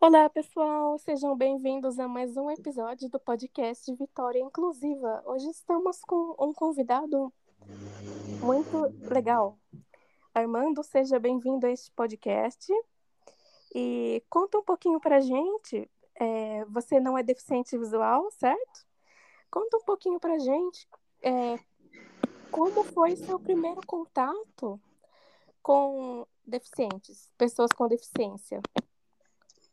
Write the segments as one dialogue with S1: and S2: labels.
S1: Olá, pessoal, sejam bem-vindos a mais um episódio do podcast Vitória Inclusiva. Hoje estamos com um convidado muito legal. Armando, seja bem-vindo a este podcast e conta um pouquinho pra gente. É, você não é deficiente visual, certo? Conta um pouquinho pra gente é, como foi seu primeiro contato com deficientes, pessoas com deficiência.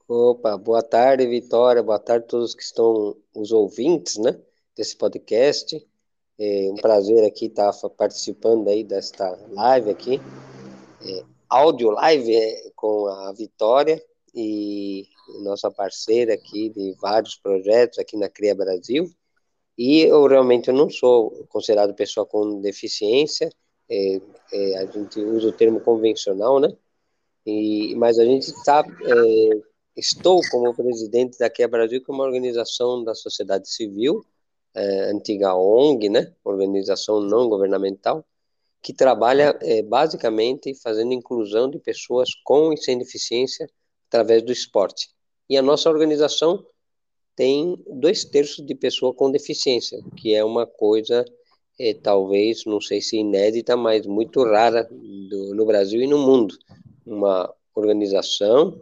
S2: Opa, boa tarde, Vitória, boa tarde a todos que estão os ouvintes, né, desse podcast. É um prazer aqui estar participando aí desta live aqui, é, áudio live é, com a Vitória e nossa parceira aqui de vários projetos aqui na Cria Brasil. E eu realmente não sou considerado pessoa com deficiência, é, é, a gente usa o termo convencional, né? E, mas a gente está é, Estou como presidente da Quebra Brasil, que é uma organização da sociedade civil, é, antiga ONG, né, organização não governamental, que trabalha é, basicamente fazendo inclusão de pessoas com e sem deficiência através do esporte. E a nossa organização tem dois terços de pessoa com deficiência, que é uma coisa é, talvez, não sei se inédita, mas muito rara do, no Brasil e no mundo. Uma organização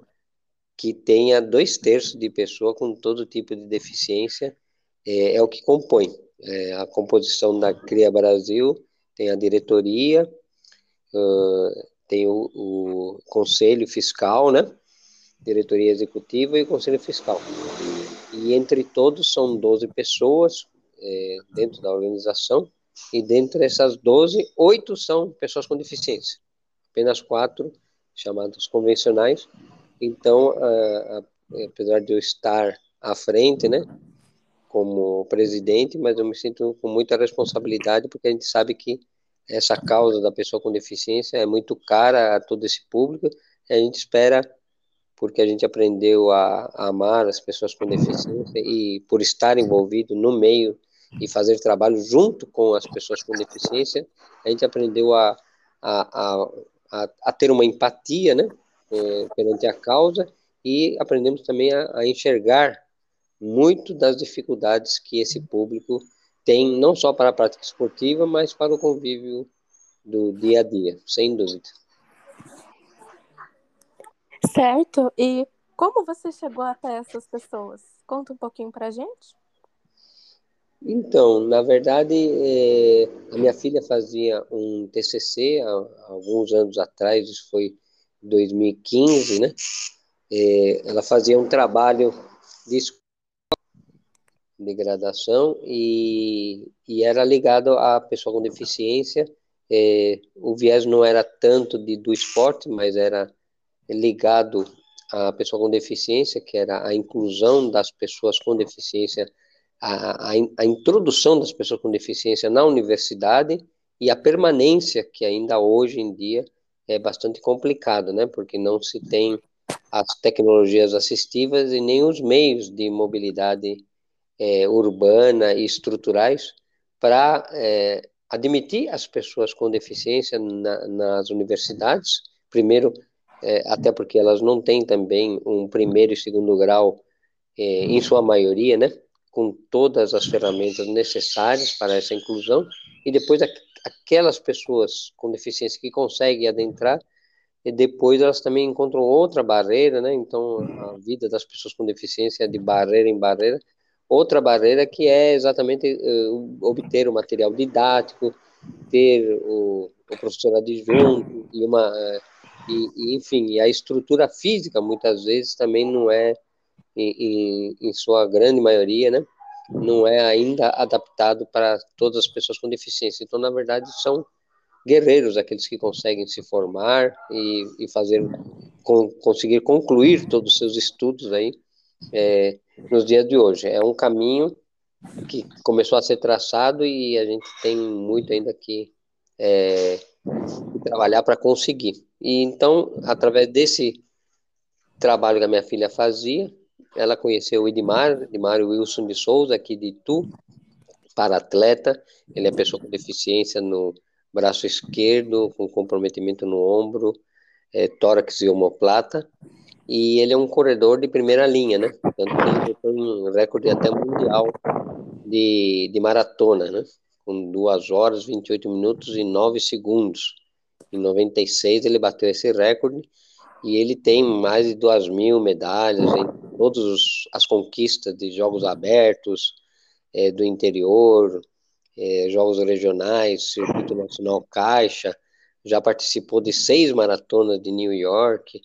S2: que tenha dois terços de pessoa com todo tipo de deficiência, é, é o que compõe. É, a composição da CRIA Brasil tem a diretoria, uh, tem o, o, conselho fiscal, né? Diretoria executiva e conselho fiscal. E entre todos são 12 pessoas é, dentro da organização, e dentre essas 12, oito são pessoas com deficiência. Apenas quatro, chamados convencionais, então, apesar de eu estar à frente, né, como presidente, mas eu me sinto com muita responsabilidade porque a gente sabe que essa causa da pessoa com deficiência é muito cara a todo esse público e a gente espera porque a gente aprendeu a, a amar as pessoas com deficiência e por estar envolvido no meio e fazer trabalho junto com as pessoas com deficiência, a gente aprendeu a, a, a, a ter uma empatia, né? É, perante a causa e aprendemos também a, a enxergar muito das dificuldades que esse público tem, não só para a prática esportiva, mas para o convívio do dia a dia, sem dúvida.
S1: Certo. E como você chegou até essas pessoas? Conta um pouquinho para a gente.
S2: Então, na verdade, é, a minha filha fazia um TCC há, há alguns anos atrás, isso foi 2015, né? É, ela fazia um trabalho de degradação e, e era ligado à pessoa com deficiência. É, o viés não era tanto de, do esporte, mas era ligado à pessoa com deficiência, que era a inclusão das pessoas com deficiência, a, a, a introdução das pessoas com deficiência na universidade e a permanência que ainda hoje em dia é bastante complicado, né? Porque não se tem as tecnologias assistivas e nem os meios de mobilidade é, urbana e estruturais para é, admitir as pessoas com deficiência na, nas universidades. Primeiro, é, até porque elas não têm também um primeiro e segundo grau, é, em sua maioria, né? Com todas as ferramentas necessárias para essa inclusão. E depois, aquelas pessoas com deficiência que conseguem adentrar, e depois elas também encontram outra barreira, né? Então, a vida das pessoas com deficiência é de barreira em barreira. Outra barreira que é exatamente uh, obter o material didático, ter o, o professor adjunto e uma uh, e, e, enfim, a estrutura física muitas vezes também não é em, em, em sua grande maioria, né? Não é ainda adaptado para todas as pessoas com deficiência. Então, na verdade, são guerreiros aqueles que conseguem se formar e, e fazer com, conseguir concluir todos os seus estudos aí é, nos dias de hoje. É um caminho que começou a ser traçado e a gente tem muito ainda que, é, trabalhar para conseguir. E então, através desse trabalho que a minha filha fazia, ela conheceu o Edmar, Edmar Wilson de Souza, aqui de Itu, para atleta. Ele é pessoa com deficiência no braço esquerdo, com comprometimento no ombro, é, tórax e omoplata. e ele é um corredor de primeira linha, né? Tanto que ele tem um recorde até mundial de, de maratona, né? Com 2 horas, 28 minutos e 9 segundos. Em 96 ele bateu esse recorde e ele tem mais de 2 mil medalhas em todas as conquistas de jogos abertos, é, do interior, é, jogos regionais, circuito nacional caixa, já participou de seis maratonas de New York,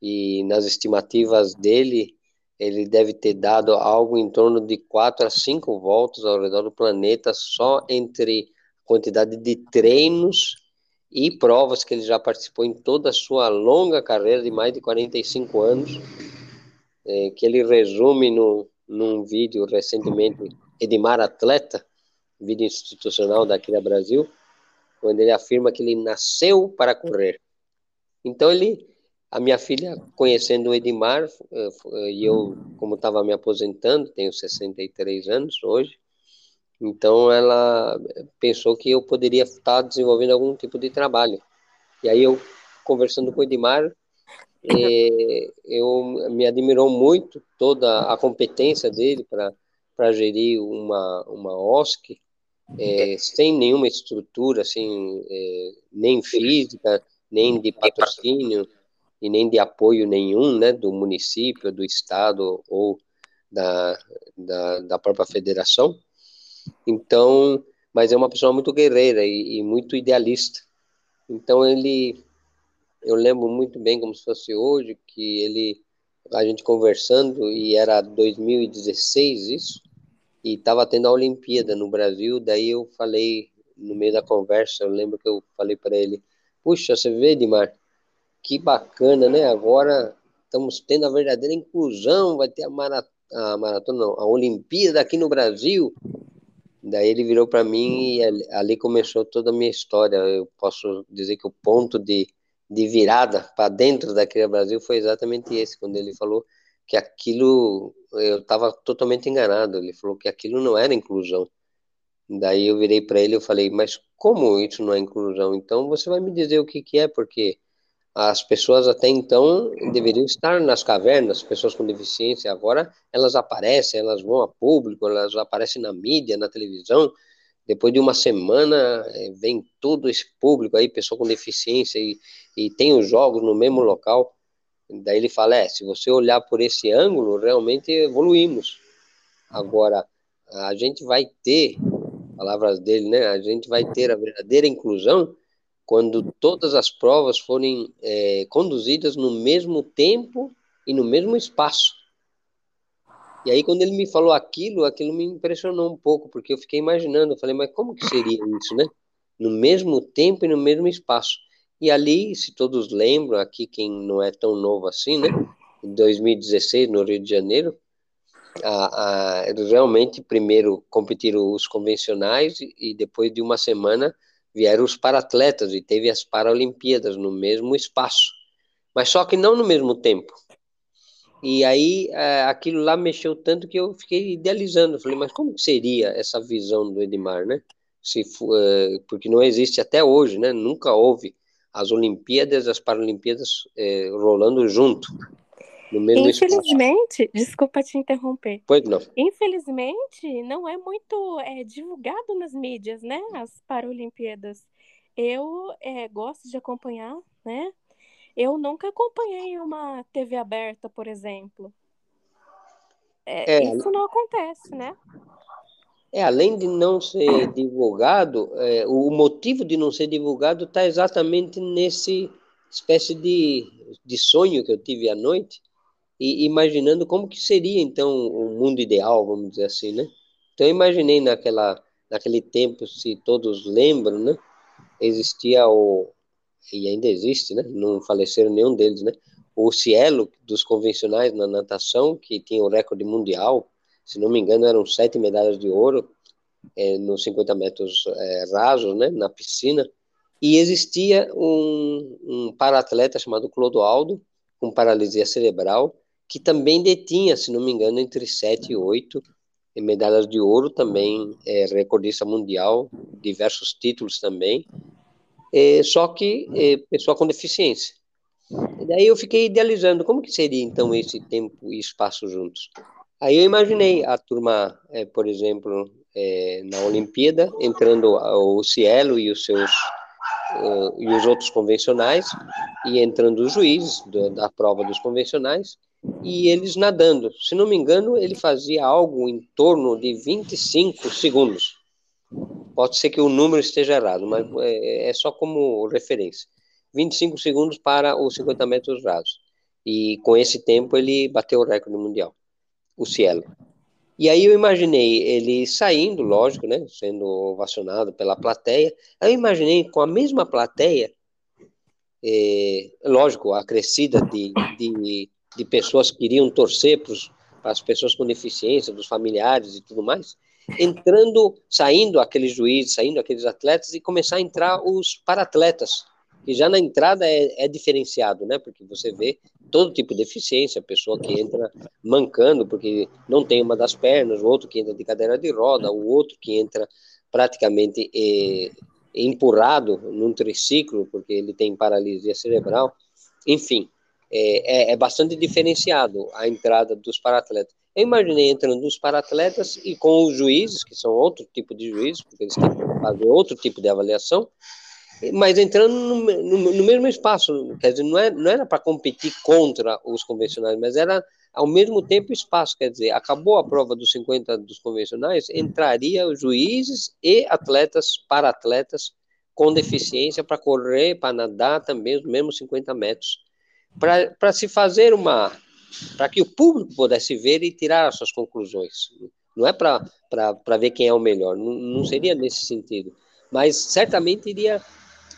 S2: e nas estimativas dele, ele deve ter dado algo em torno de quatro a cinco voltas ao redor do planeta só entre quantidade de treinos e provas que ele já participou em toda a sua longa carreira de mais de 45 anos, é, que ele resume no, num vídeo recentemente, Edmar Atleta, vídeo institucional daqui da Brasil, quando ele afirma que ele nasceu para correr. Então ele a minha filha, conhecendo o Edmar, eh, eh, e eu, como estava me aposentando, tenho 63 anos hoje, então ela pensou que eu poderia estar desenvolvendo algum tipo de trabalho. E aí eu, conversando com o Edmar, eh, eu me admirou muito toda a competência dele para gerir uma, uma OSC, sem nenhuma estrutura, assim, nem física, nem de patrocínio, e nem de apoio nenhum, né, do município, do estado ou da, da, da própria federação. Então, mas é uma pessoa muito guerreira e, e, muito idealista. Então ele, eu lembro muito bem como se fosse hoje que ele, a gente conversando e era 2016 isso e estava tendo a Olimpíada no Brasil. Daí eu falei no meio da conversa, eu lembro que eu falei para ele, puxa, você vê, Dimar, que bacana, né? Agora estamos tendo a verdadeira inclusão, vai ter a, maratona, a maratona não, a Olimpíada aqui no Brasil. Daí ele virou para mim e ali começou toda a minha história. Eu posso dizer que o ponto de, de virada para dentro daquele Brasil foi exatamente esse, quando ele falou que aquilo eu estava totalmente enganado. Ele falou que aquilo não era inclusão. Daí eu virei para ele e falei, mas como isso não é inclusão? Então você vai me dizer o que, que é, porque as pessoas até então deveriam estar nas cavernas, pessoas com deficiência, agora elas aparecem, elas vão a público, elas aparecem na mídia, na televisão. Depois de uma semana, eh, vem todo esse público aí, pessoa com deficiência, e, e tem os jogos no mesmo local. Daí ele fala: é, se você olhar por esse ângulo, realmente evoluímos. Agora, a gente vai ter, palavras dele, né? A gente vai ter a verdadeira inclusão quando todas as provas forem é, conduzidas no mesmo tempo e no mesmo espaço. E aí, quando ele me falou aquilo, aquilo me impressionou um pouco, porque eu fiquei imaginando, eu falei, mas como que seria isso, né? No mesmo tempo e no mesmo espaço. E ali, se todos lembram, aqui quem não é tão novo assim, né? Em 2016, no Rio de Janeiro, a, a, realmente primeiro competiram os convencionais e, e depois de uma semana vieram os paratletas e teve as Paralimpíadas no mesmo espaço, mas só que não no mesmo tempo. E aí é, aquilo lá mexeu tanto que eu fiquei idealizando, falei, mas como seria essa visão do Edmar, né? Se é, porque não existe até hoje, né? Nunca houve as Olimpíadas as Paralimpíadas é, rolando junto.
S1: Infelizmente, desculpa te interromper.
S2: Pois não.
S1: Infelizmente, não é muito é, divulgado nas mídias, né? As Paralimpíadas. Eu é, gosto de acompanhar, né? Eu nunca acompanhei uma TV aberta, por exemplo. É, é, isso não acontece, né?
S2: É, além de não ser divulgado, é, o motivo de não ser divulgado está exatamente nesse espécie de, de sonho que eu tive à noite, e imaginando como que seria então o mundo ideal, vamos dizer assim, né? Então eu imaginei naquela naquele tempo, se todos lembram, né? Existia o e ainda existe, né? Não faleceram nenhum deles, né? O Cielo dos convencionais na natação, que tinha o recorde mundial, se não me engano, eram sete medalhas de ouro é, nos 50 metros é, rasos, né? Na piscina. E existia um, um para-atleta chamado Clodoaldo, com paralisia cerebral, que também detinha, se não me engano, entre 7 e 8 medalhas de ouro, também é recordista mundial, diversos títulos também, é, só que é, pessoa com deficiência. E daí eu fiquei idealizando como que seria então esse tempo e espaço juntos. Aí eu imaginei a turma, é, por exemplo, é, na Olimpíada, entrando o Cielo e os seus uh, e os outros convencionais, e entrando os juízes do, da prova dos convencionais, e eles nadando. Se não me engano, ele fazia algo em torno de 25 segundos. Pode ser que o número esteja errado, mas é, é só como referência. 25 segundos para os 50 metros rasos. E com esse tempo ele bateu o recorde mundial, o Cielo. E aí eu imaginei ele saindo, lógico, né, sendo ovacionado pela plateia. Aí eu imaginei com a mesma plateia, é, lógico, acrescida de, de, de pessoas que iriam torcer para as pessoas com deficiência, dos familiares e tudo mais, entrando, saindo aqueles juízes, saindo aqueles atletas e começar a entrar os paratletas, que já na entrada é, é diferenciado, né? Porque você vê todo tipo de deficiência, pessoa que entra mancando porque não tem uma das pernas, o outro que entra de cadeira de roda, o outro que entra praticamente é, empurrado num triciclo porque ele tem paralisia cerebral. Enfim, é, é, é bastante diferenciado a entrada dos paratletas. Eu imaginei entrando os paratletas e com os juízes, que são outro tipo de juízes, porque eles têm que fazer outro tipo de avaliação, mas entrando no, no, no, mesmo espaço, quer dizer, não, é, não era para competir contra os convencionais, mas era ao mesmo tempo espaço, quer dizer, acabou a prova dos 50 dos convencionais, entraria juízes e atletas, para atletas com deficiência para correr, para nadar também os mesmos 50 metros, para se fazer uma, para que o público pudesse ver e tirar as suas conclusões. Não é para ver quem é o melhor, não, não seria nesse sentido, mas certamente iria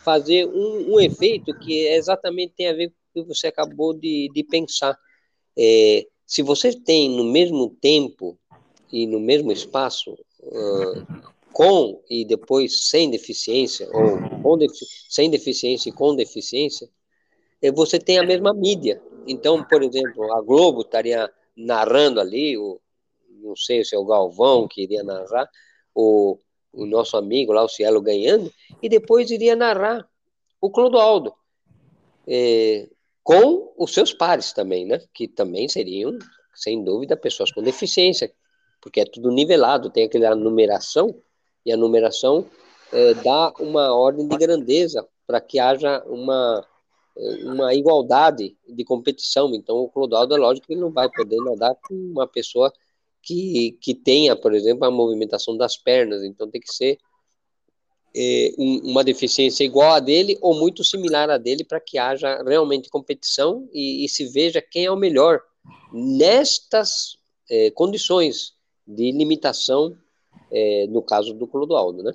S2: fazer um, um efeito que exatamente tem a ver com o que você acabou de, de pensar. É, se você tem no mesmo tempo e no mesmo espaço, uh, com e depois sem deficiência, ou defi sem deficiência e com deficiência, é, você tem a mesma mídia. Então, por exemplo, a Globo estaria narrando ali, o, não sei se é o Galvão que iria narrar, o, o nosso amigo lá, o Cielo, ganhando, e depois iria narrar o Clodoaldo, é, com os seus pares também, né? Que também seriam, sem dúvida, pessoas com deficiência, porque é tudo nivelado, tem aquela numeração, e a numeração é, dá uma ordem de grandeza para que haja uma, uma igualdade de competição. Então, o Clodoaldo, é lógico que ele não vai poder nadar com uma pessoa que, que tenha, por exemplo, a movimentação das pernas, então tem que ser é, um, uma deficiência igual a dele ou muito similar a dele para que haja realmente competição e, e, se veja quem é o melhor nestas é, condições de limitação, é, no caso do Clodoaldo, né?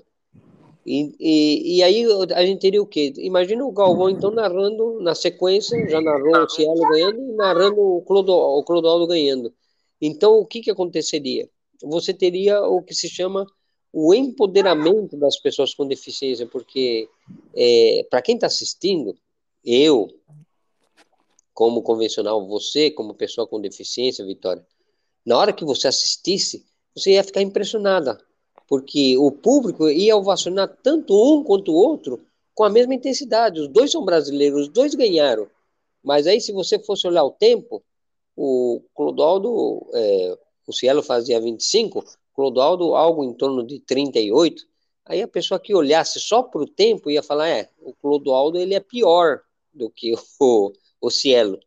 S2: E, e, e, aí a gente teria o quê? Imagina o Galvão, então, narrando na sequência, já narrou o Cielo ganhando e narrando o, Clodo, Clodoaldo ganhando. Então, o que, que aconteceria? Você teria o que se chama o empoderamento das pessoas com deficiência, porque é, para quem está assistindo, eu, como convencional, você, como pessoa com deficiência, Vitória, na hora que você assistisse, você ia ficar impressionada, porque o público ia ovacionar tanto um quanto o outro com a mesma intensidade. Os dois são brasileiros, os dois ganharam. Mas aí, se você fosse olhar o tempo, o Clodoaldo, é, o Cielo fazia 25, Clodoaldo algo em torno de 38. Aí a pessoa que olhasse só para o tempo ia falar, é, o Clodoaldo ele é pior do que o, o Cielo.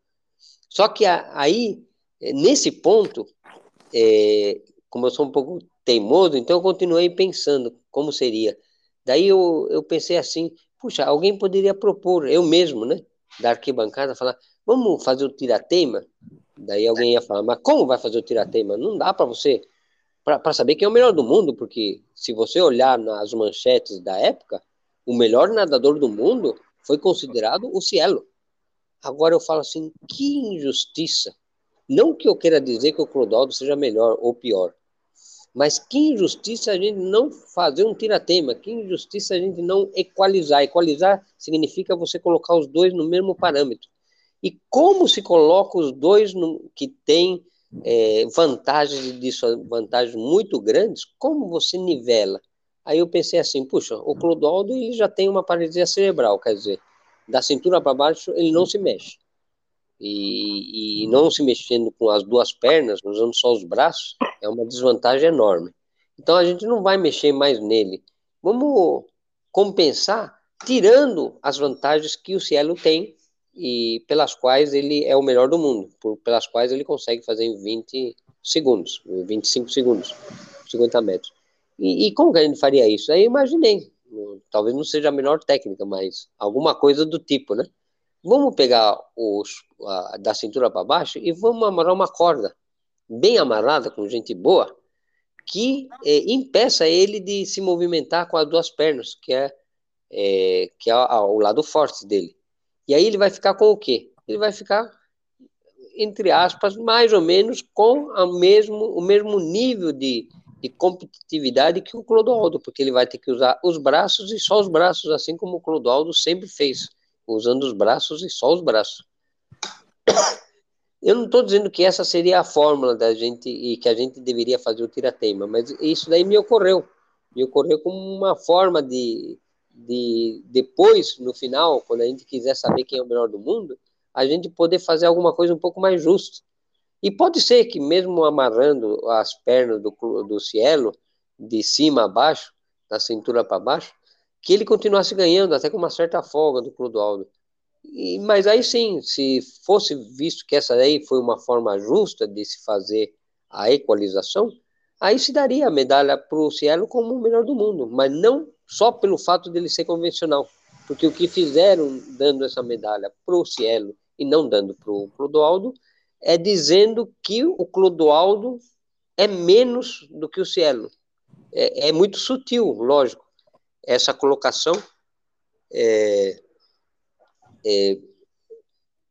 S2: Só que aí, nesse ponto, é, como eu sou um pouco teimoso, então eu continuei pensando como seria. Daí eu, eu pensei assim, puxa, alguém poderia propor, eu mesmo, né, da arquibancada, falar, vamos fazer o tiratema? Daí alguém ia falar, mas como vai fazer o tiratema? Não dá para você, para saber quem é o melhor do mundo, porque se você olhar nas manchetes da época, o melhor nadador do mundo foi considerado o Cielo. Agora eu falo assim, que injustiça. Não que eu queira dizer que o Clodoaldo seja melhor ou pior, mas que injustiça a gente não fazer um tiratema, que injustiça a gente não equalizar. Equalizar significa você colocar os dois no mesmo parâmetro. E como se coloca os dois no, que têm é, vantagens e desvantagens muito grandes, como você nivela? Aí eu pensei assim, puxa, o Clodoaldo ele já tem uma paralisia cerebral, quer dizer, da cintura para baixo, ele não se mexe. E, e, não se mexendo com as duas pernas, usando só os braços, é uma desvantagem enorme. Então a gente não vai mexer mais nele. Vamos compensar tirando as vantagens que o Cielo tem e pelas quais ele é o melhor do mundo, por, pelas quais ele consegue fazer em 20 segundos, 25 segundos, 50 metros. E, e como que a gente faria isso? Aí imaginei, talvez não seja a melhor técnica, mas alguma coisa do tipo, né? Vamos pegar os, a, da cintura para baixo e vamos amarrar uma corda bem amarrada, com gente boa, que é, impeça ele de se movimentar com as duas pernas, que é, é que é o lado forte dele. E aí ele vai ficar com o quê? Ele vai ficar, entre aspas, mais ou menos com a mesmo, o mesmo nível de, de competitividade que o Clodoaldo, porque ele vai ter que usar os braços e só os braços, assim como o Clodoaldo sempre fez, usando os braços e só os braços. Eu não estou dizendo que essa seria a fórmula da gente e que a gente deveria fazer o tirateima, mas isso daí me ocorreu. Me ocorreu como uma forma de, de depois, no final, quando a gente quiser saber quem é o melhor do mundo, a gente poder fazer alguma coisa um pouco mais justa. E pode ser que mesmo amarrando as pernas do, do Cielo, de cima a baixo, da cintura para baixo, que ele continuasse ganhando, até com uma certa folga do Clodoaldo. E, mas aí sim, se fosse visto que essa aí foi uma forma justa de se fazer a equalização, aí se daria a medalha para o Cielo como o melhor do mundo, mas não só pelo fato dele ser convencional, porque o que fizeram dando essa medalha para o Cielo e não dando para o Clodoaldo é dizendo que o Clodoaldo é menos do que o Cielo. É, é muito sutil, lógico, essa colocação, é, é,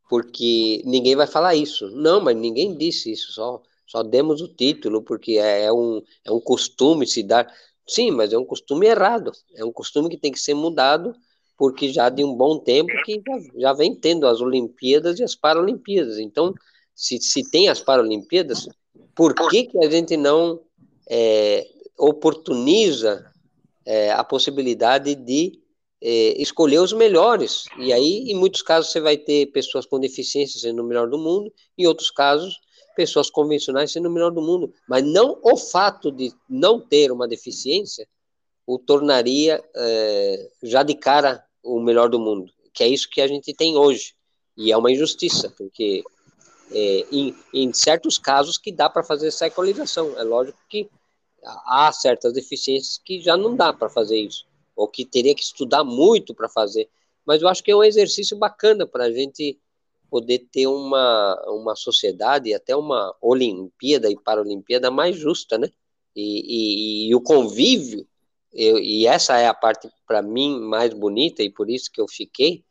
S2: porque ninguém vai falar isso. Não, mas ninguém disse isso, só, só demos o título, porque é, é um, é um costume se dar. Sim, mas é um costume errado, é um costume que tem que ser mudado, porque já de um bom tempo que já, já vem tendo as Olimpíadas e as Paralimpíadas. Então, se, se tem as Paralimpíadas, por que, que a gente não é, oportuniza é, a possibilidade de é, escolher os melhores? E aí, em muitos casos, você vai ter pessoas com deficiência sendo o melhor do mundo, em outros casos, pessoas convencionais sendo o melhor do mundo. Mas não o fato de não ter uma deficiência o tornaria é, já de cara o melhor do mundo, que é isso que a gente tem hoje. E é uma injustiça, porque é, em, em, certos casos que dá para fazer essa equalização. É lógico que há certas deficiências que já não dá para fazer isso, ou que teria que estudar muito para fazer. Mas eu acho que é um exercício bacana para a gente poder ter uma, uma sociedade, até uma Olimpíada e Paralimpíada mais justa, né? E, e, e o convívio, eu, e essa é a parte para mim mais bonita, e por isso que eu fiquei,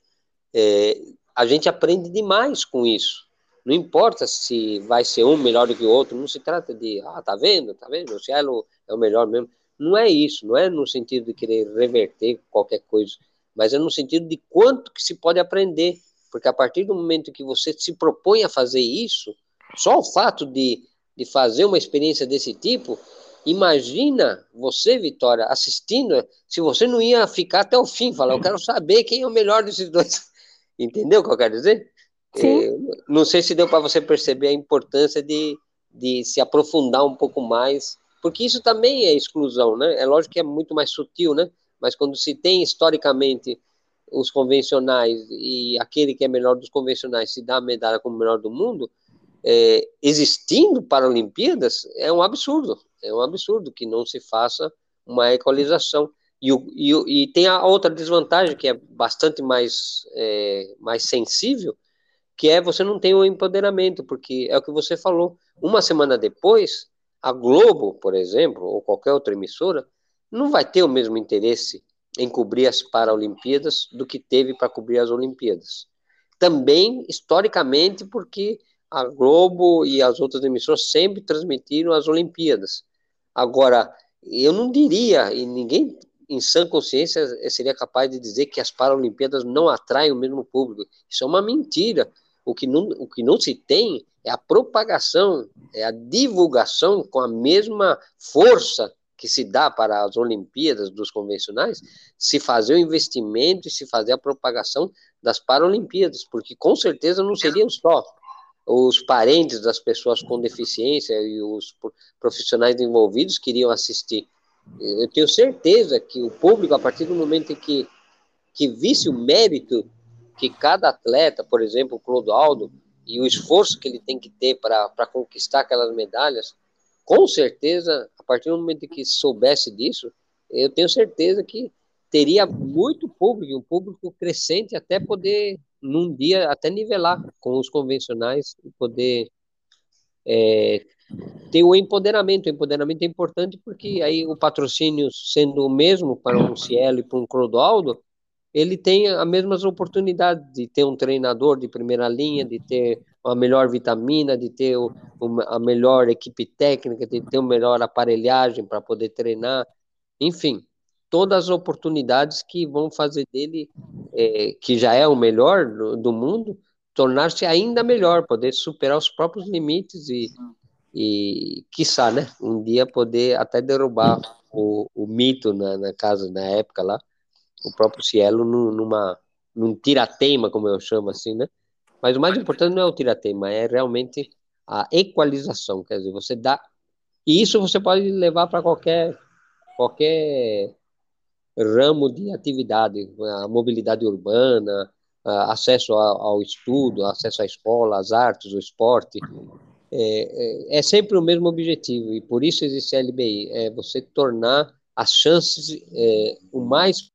S2: é, a gente aprende demais com isso não importa se vai ser um melhor do que o outro, não se trata de, ah, tá vendo, tá vendo, o Cielo é o melhor mesmo. Não é isso, não é no sentido de querer reverter qualquer coisa, mas é no sentido de quanto que se pode aprender, porque a partir do momento que você se propõe a fazer isso, só o fato de, de fazer uma experiência desse tipo, imagina você, Vitória, assistindo, se você não ia ficar até o fim, falar, eu quero saber quem é o melhor desses dois. Entendeu o que eu quero dizer? É, não sei se deu para você perceber a importância de, de se aprofundar um pouco mais, porque isso também é exclusão, né? É lógico que é muito mais sutil, né? Mas quando se tem historicamente os convencionais e aquele que é melhor dos convencionais se dá a medalha como melhor do mundo, é, existindo Paralimpíadas, é um absurdo. É um absurdo que não se faça uma equalização. E, e, e tem a outra desvantagem, que é bastante mais, é, mais sensível, que é você não tem o empoderamento, porque é o que você falou. Uma semana depois, a Globo, por exemplo, ou qualquer outra emissora, não vai ter o mesmo interesse em cobrir as Paralimpíadas do que teve para cobrir as Olimpíadas. Também, historicamente, porque a Globo e as outras emissoras sempre transmitiram as Olimpíadas. Agora, eu não diria, e ninguém em sã consciência seria capaz de dizer que as Paralimpíadas não atraem o mesmo público. Isso é uma mentira. O que não, o que não se tem é a propagação, é a divulgação com a mesma força que se dá para as Olimpíadas dos convencionais, se fazer o investimento e se fazer a propagação das Paralimpíadas, porque com certeza não seriam só os parentes das pessoas com deficiência e os profissionais envolvidos que iriam assistir. Eu tenho certeza que o público, a partir do momento em que, que visse o mérito que cada atleta, por exemplo, o Clodoaldo, e o esforço que ele tem que ter para conquistar aquelas medalhas, com certeza, a partir do momento que soubesse disso, eu tenho certeza que teria muito público, um público crescente até poder, num dia, até nivelar com os convencionais e poder é, ter o empoderamento. O empoderamento é importante porque aí o patrocínio sendo o mesmo para um Cielo e para um Clodoaldo, ele tem as mesmas oportunidades de ter um treinador de primeira linha, de ter uma melhor vitamina, de ter a melhor equipe técnica, de ter uma melhor aparelhagem para poder treinar, enfim, todas as oportunidades que vão fazer dele, é, que já é o melhor do, do mundo, tornar-se ainda melhor, poder superar os próprios limites e, e quiçá, né, um dia poder até derrubar o, o mito na, na casa, na época lá, o próprio Cielo numa, num tirateima, como eu chamo assim, né? Mas o mais importante não é o tirateima, é realmente a equalização, quer dizer, você dá e isso você pode levar para qualquer qualquer ramo de atividade, a mobilidade urbana, a acesso ao, ao estudo, acesso à escola, às artes, o esporte, é, é, é, sempre o mesmo objetivo e por isso existe a LBI, é você tornar as chances é, o mais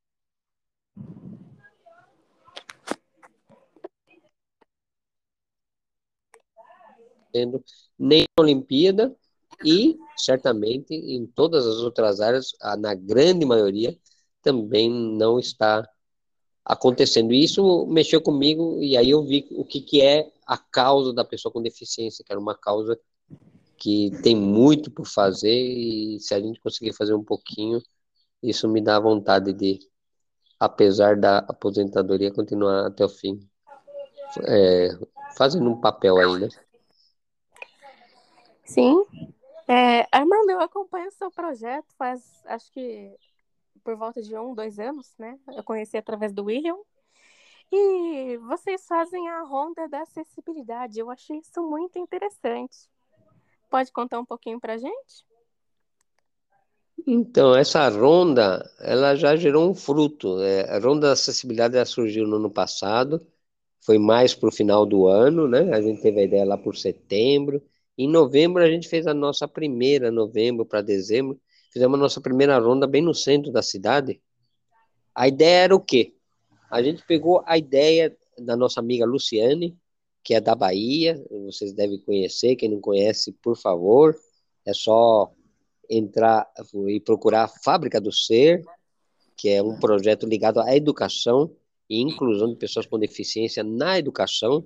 S2: nem na Olimpíada e certamente em todas as outras áreas, na grande maioria, também não está acontecendo. Isso mexeu comigo e aí eu vi o que, que é a causa da pessoa com deficiência, que era uma causa que tem muito por fazer e se a gente conseguir fazer um pouquinho, isso me dá vontade de, apesar da aposentadoria, continuar até o fim, é, fazendo um papel aí, né?
S1: Sim. É, Armando, eu acompanho o seu projeto faz, acho que, por volta de um, dois anos, né? Eu conheci através do William. E vocês fazem a ronda da acessibilidade. Eu achei isso muito interessante. Pode contar um pouquinho pra gente?
S2: Então, essa ronda, ela já gerou um fruto. É, a ronda da acessibilidade já surgiu no ano passado, foi mais para o final do ano, né? A gente teve a ideia lá por setembro, em novembro, a gente fez a nossa primeira, novembro para dezembro, fizemos a nossa primeira ronda bem no centro da cidade. A ideia era o quê? A gente pegou a ideia da nossa amiga Luciane, que é da Bahia, vocês devem conhecer, quem não conhece, por favor, é só entrar e procurar a Fábrica do Ser, que é um projeto ligado à educação e inclusão de pessoas com deficiência na educação,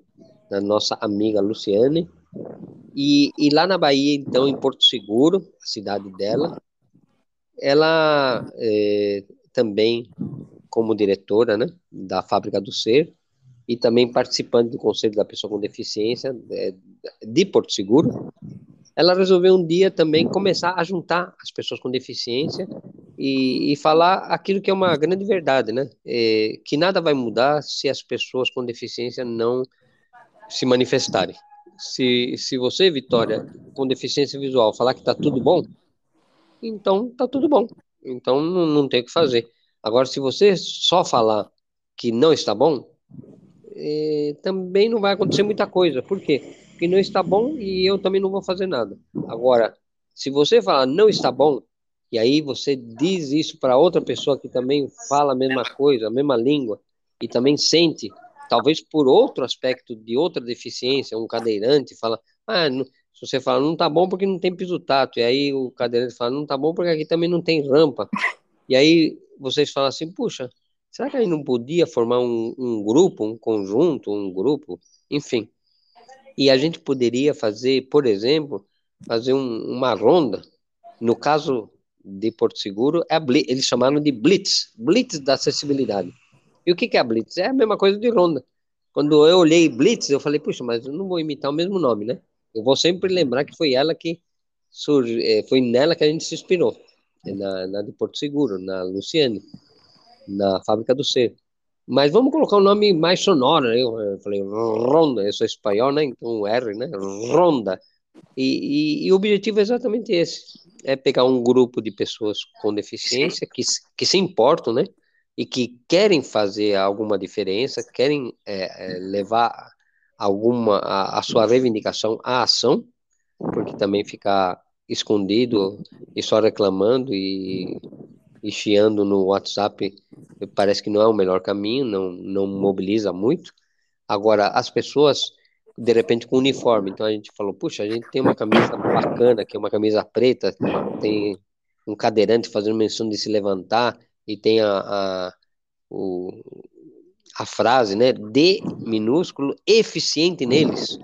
S2: da nossa amiga Luciane. E, e lá na Bahia, então, em Porto Seguro, a cidade dela, ela é, também, como diretora né, da Fábrica do Ser, e também participante do Conselho da Pessoa com Deficiência é, de Porto Seguro, ela resolveu um dia também começar a juntar as pessoas com deficiência e, e falar aquilo que é uma grande verdade, né? É, que nada vai mudar se as pessoas com deficiência não se manifestarem se, se você, Vitória, com deficiência visual, falar que está tudo bom, então está tudo bom. Então não, não tem o que fazer. Agora, se você só falar que não está bom, é, também não vai acontecer muita coisa. Por quê? Porque não está bom e eu também não vou fazer nada. Agora, se você falar não está bom, e aí você diz isso para outra pessoa que também fala a mesma coisa, a mesma língua, e também sente talvez por outro aspecto de outra deficiência, um cadeirante fala, ah, não, se você fala, não tá bom porque não tem piso tato, e aí o cadeirante fala, não tá bom porque aqui também não tem rampa, e aí vocês falam assim, puxa, será que a gente não podia formar um, um grupo, um conjunto, um grupo, enfim, e a gente poderia fazer, por exemplo, fazer um, uma ronda, no caso de Porto Seguro, é Blitz, eles chamaram de Blitz, Blitz da acessibilidade, e o que, que é a Blitz? É a mesma coisa de Ronda. Quando eu olhei Blitz, eu falei, puxa, mas eu não vou imitar o mesmo nome, né? Eu vou sempre lembrar que foi ela que surge, é, foi nela que a gente se inspirou. na, na de Porto Seguro, na Luciane, na fábrica do C. Mas vamos colocar um nome mais sonoro, né? Eu falei Ronda, eu sou espanhol, né? Então R, né? Ronda. E, e, e, o objetivo é exatamente esse: é pegar um grupo de pessoas com deficiência que, que se importam, né? E que querem fazer alguma diferença, querem é, é, levar alguma a, a, sua reivindicação à ação, porque também ficar escondido e só reclamando e, e chiando no WhatsApp parece que não é o melhor caminho, não, não mobiliza muito. Agora, as pessoas, de repente, com uniforme, então a gente falou, puxa, a gente tem uma camisa bacana, que é uma camisa preta, tem um cadeirante fazendo menção de se levantar, e tem a, a, o, a frase, né, D minúsculo, eficiente neles,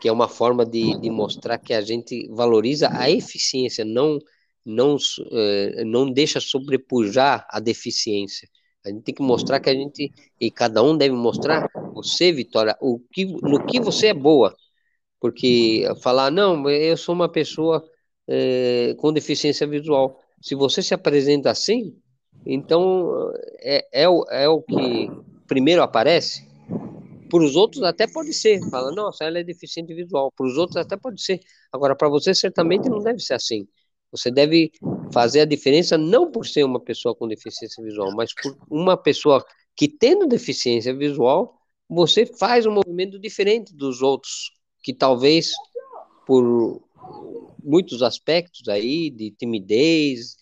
S2: que é uma forma de, de mostrar que a gente valoriza a eficiência, não não, eh, não deixa sobrepujar a deficiência. A gente tem que mostrar que a gente, e cada um deve mostrar, você, Vitória, o que, no que você é boa. Porque falar, não, eu sou uma pessoa é, com deficiência visual. Se você se apresenta assim, então é, é, o, é o que primeiro aparece. Para os outros até pode ser. Fala, nossa, ela é deficiente visual. Para os outros até pode ser. Agora, para você certamente não deve ser assim. Você deve fazer a diferença não por ser uma pessoa com deficiência visual, mas por uma pessoa que tendo deficiência visual, você faz um movimento diferente dos outros, que talvez por muitos aspectos aí de timidez,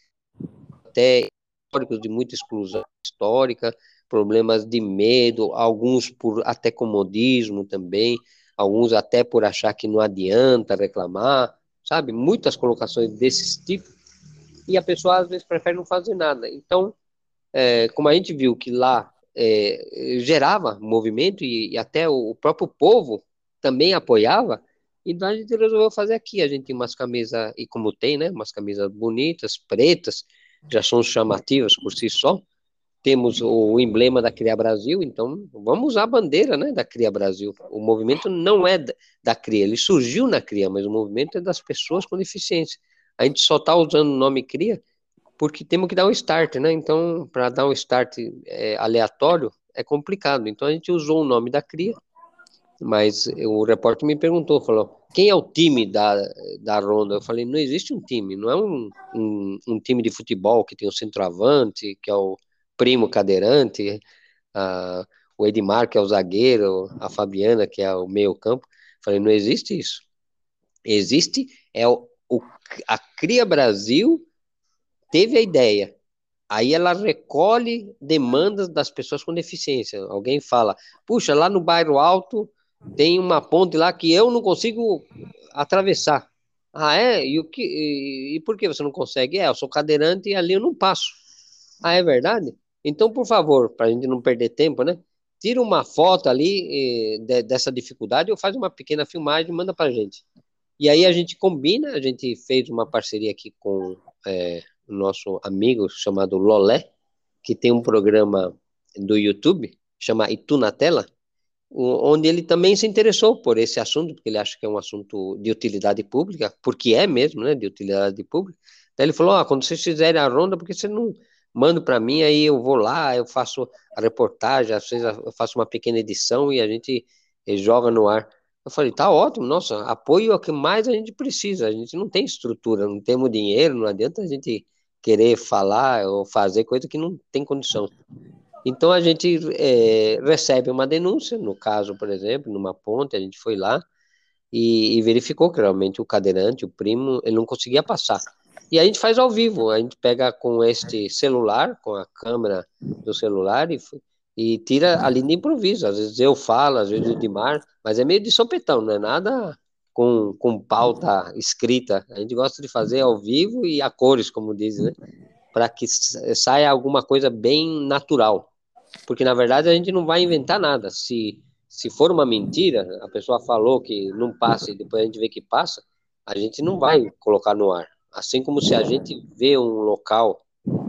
S2: até históricos de muita exclusão histórica, problemas de medo, alguns por até comodismo também, alguns até por achar que não adianta reclamar, sabe? Muitas colocações desse tipo, e a pessoa às vezes prefere não fazer nada. Então, é, como a gente viu que lá é, gerava movimento e, e, até o próprio povo também apoiava, então a gente resolveu fazer aqui. A gente tem umas camisas, e como tem, né? Umas camisas bonitas, pretas, já são chamativas por si só. Temos o emblema da Cria Brasil, então vamos usar a bandeira né, da Cria Brasil. O movimento não é da Cria, ele surgiu na Cria, mas o movimento é das pessoas com deficiência. A gente só está usando o nome Cria porque temos que dar um start, né? Então, para dar um start é, aleatório é complicado. Então, a gente usou o nome da Cria, mas o repórter me perguntou, falou, quem é o time da, da Ronda? Eu falei, não existe um time, não é um, um, um time de futebol que tem o centroavante, que é o primo cadeirante, a, o Edmar, que é o zagueiro, a Fabiana, que é o meio campo. Falei, não existe isso. Existe, é o, o, a Cria Brasil teve a ideia, aí ela recolhe demandas das pessoas com deficiência. Alguém fala, puxa, lá no bairro alto tem uma ponte lá que eu não consigo atravessar. Ah, é? E, o que, e, e por que você não consegue? É, eu sou cadeirante e ali eu não passo. Ah, é verdade? Então, por favor, para a gente não perder tempo, né? Tira uma foto ali eh, de, dessa dificuldade ou faz uma pequena filmagem e manda para a gente. E aí a gente combina, a gente fez uma parceria aqui com é, o nosso amigo chamado Lolé, que tem um programa do YouTube, chama Itu na Tela, onde ele também se interessou por esse assunto, porque ele acha que é um assunto de utilidade pública, porque é mesmo, né, de utilidade pública. Daí ele falou, ah, quando vocês fizerem a ronda, porque você não manda para mim, aí eu vou lá, eu faço a reportagem, às vezes eu faço uma pequena edição e a gente eh, joga no ar. Eu falei, tá ótimo, nossa, apoio é o que mais a gente precisa, a gente não tem estrutura, não temos dinheiro, não adianta a gente querer falar ou fazer coisa que não tem condição. Então a gente é, recebe uma denúncia, no caso, por exemplo, numa ponte, a gente foi lá e, e verificou que realmente o cadeirante, o primo, ele não conseguia passar. E a gente faz ao vivo, a gente pega com este celular, com a câmera do celular e, e tira ali de improviso. Às vezes eu falo, às vezes o Dimar, mas é meio de sopetão, não é nada com, com pauta escrita. A gente gosta de fazer ao vivo e a cores, como dizem, né? Para que saia alguma coisa bem natural. Porque na verdade a gente não vai inventar nada. Se, se for uma mentira, a pessoa falou que não passa e depois a gente vê que passa, a gente não vai colocar no ar. Assim como se a gente vê um local,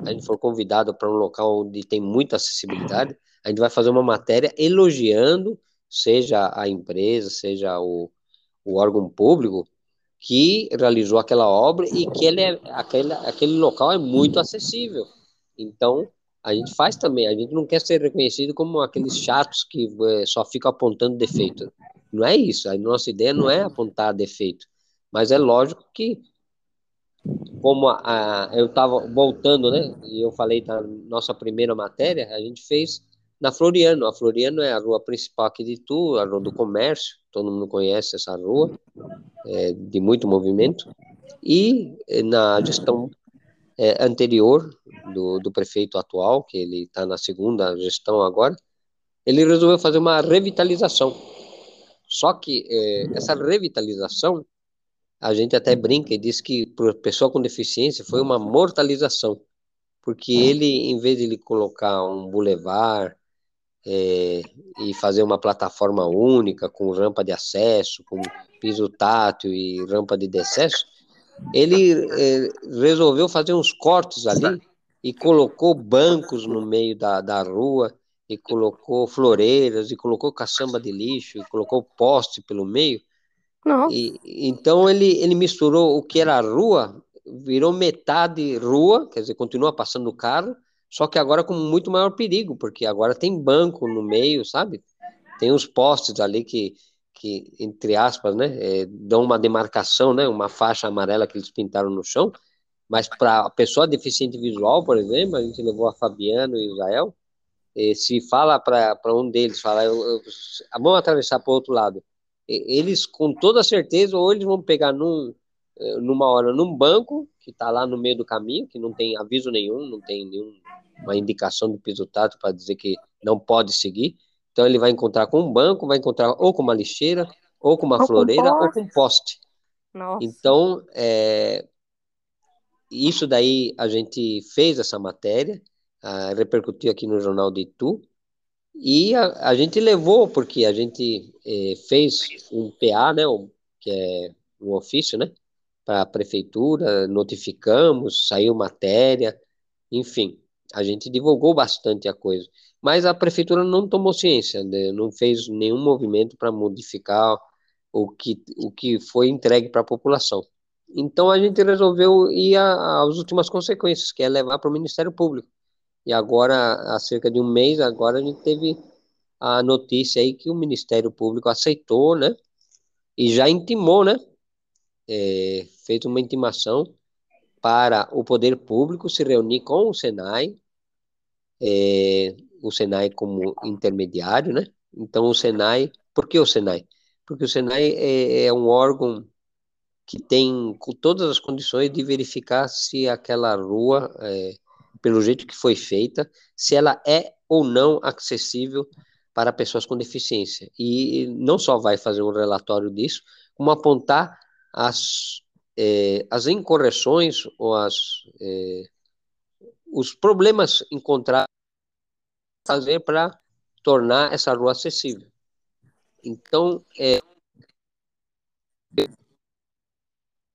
S2: a gente for convidado para um local onde tem muita acessibilidade, a gente vai fazer uma matéria elogiando, seja a empresa, seja o, o órgão público, que realizou aquela obra e que ele é, aquele, aquele local é muito acessível. Então, a gente faz também, a gente não quer ser reconhecido como aqueles chatos que é, só ficam apontando defeito. Não é isso, a nossa ideia não é apontar defeito, mas é lógico que, como a, a eu estava voltando, né, e eu falei da nossa primeira matéria, a gente fez na Floriano. A Floriano é a rua principal aqui de Itu, a rua do comércio, todo mundo conhece essa rua, é, de muito movimento. E é, na gestão é, anterior do, do prefeito atual, que ele está na segunda gestão agora, ele resolveu fazer uma revitalização. Só que é, essa revitalização, a gente até brinca e diz que para pessoa com deficiência foi uma mortalização, porque ele, em vez de ele colocar um bulevar, é, e fazer uma plataforma única com rampa de acesso, com piso tátil e rampa de decesso, ele é, resolveu fazer uns cortes ali e colocou bancos no meio da, da rua, e colocou floreiras, e colocou caçamba de lixo, e colocou poste pelo meio. E, então ele, ele misturou o que era rua, virou metade rua, quer dizer, continua passando carro, só que agora com muito maior perigo, porque agora tem banco no meio, sabe? Tem os postes ali que, que entre aspas, né, é, dão uma demarcação, né, uma faixa amarela que eles pintaram no chão, mas para a pessoa deficiente visual, por exemplo, a gente levou a Fabiano e o Israel, e se fala para um deles, fala, eu, eu, vamos atravessar para o outro lado, eles com toda certeza, ou eles vão pegar num, é, numa hora num banco, que está lá no meio do caminho, que não tem aviso nenhum, não tem nenhum uma indicação do piso tátil para dizer que não pode seguir. Então ele vai encontrar com um banco, vai encontrar ou com uma lixeira, ou com uma ou floreira, com ou com poste. Nossa. Então, é, isso daí a gente fez essa matéria, a, repercutiu aqui no jornal de Itu, e a, a gente levou, porque a gente é, fez um PA, né, um, que é um ofício, né, para a prefeitura, notificamos, saiu matéria, enfim a gente divulgou bastante a coisa, mas a prefeitura não tomou ciência, né? não fez nenhum movimento para modificar o que, o que foi entregue para a população. Então a gente resolveu ir às últimas consequências, que é levar para o Ministério Público. E agora, há cerca de um mês, agora a gente teve a notícia aí que o Ministério Público aceitou, né? E já intimou, né? É, fez uma intimação para o poder público se reunir com o Senai, é, o Senai como intermediário, né? Então o Senai, por que o Senai? Porque o Senai é, é um órgão que tem todas as condições de verificar se aquela rua, é, pelo jeito que foi feita, se ela é ou não acessível para pessoas com deficiência. E não só vai fazer um relatório disso, como apontar as é, as incorreções ou as, é, os problemas encontrados fazer para tornar essa rua acessível. Então, é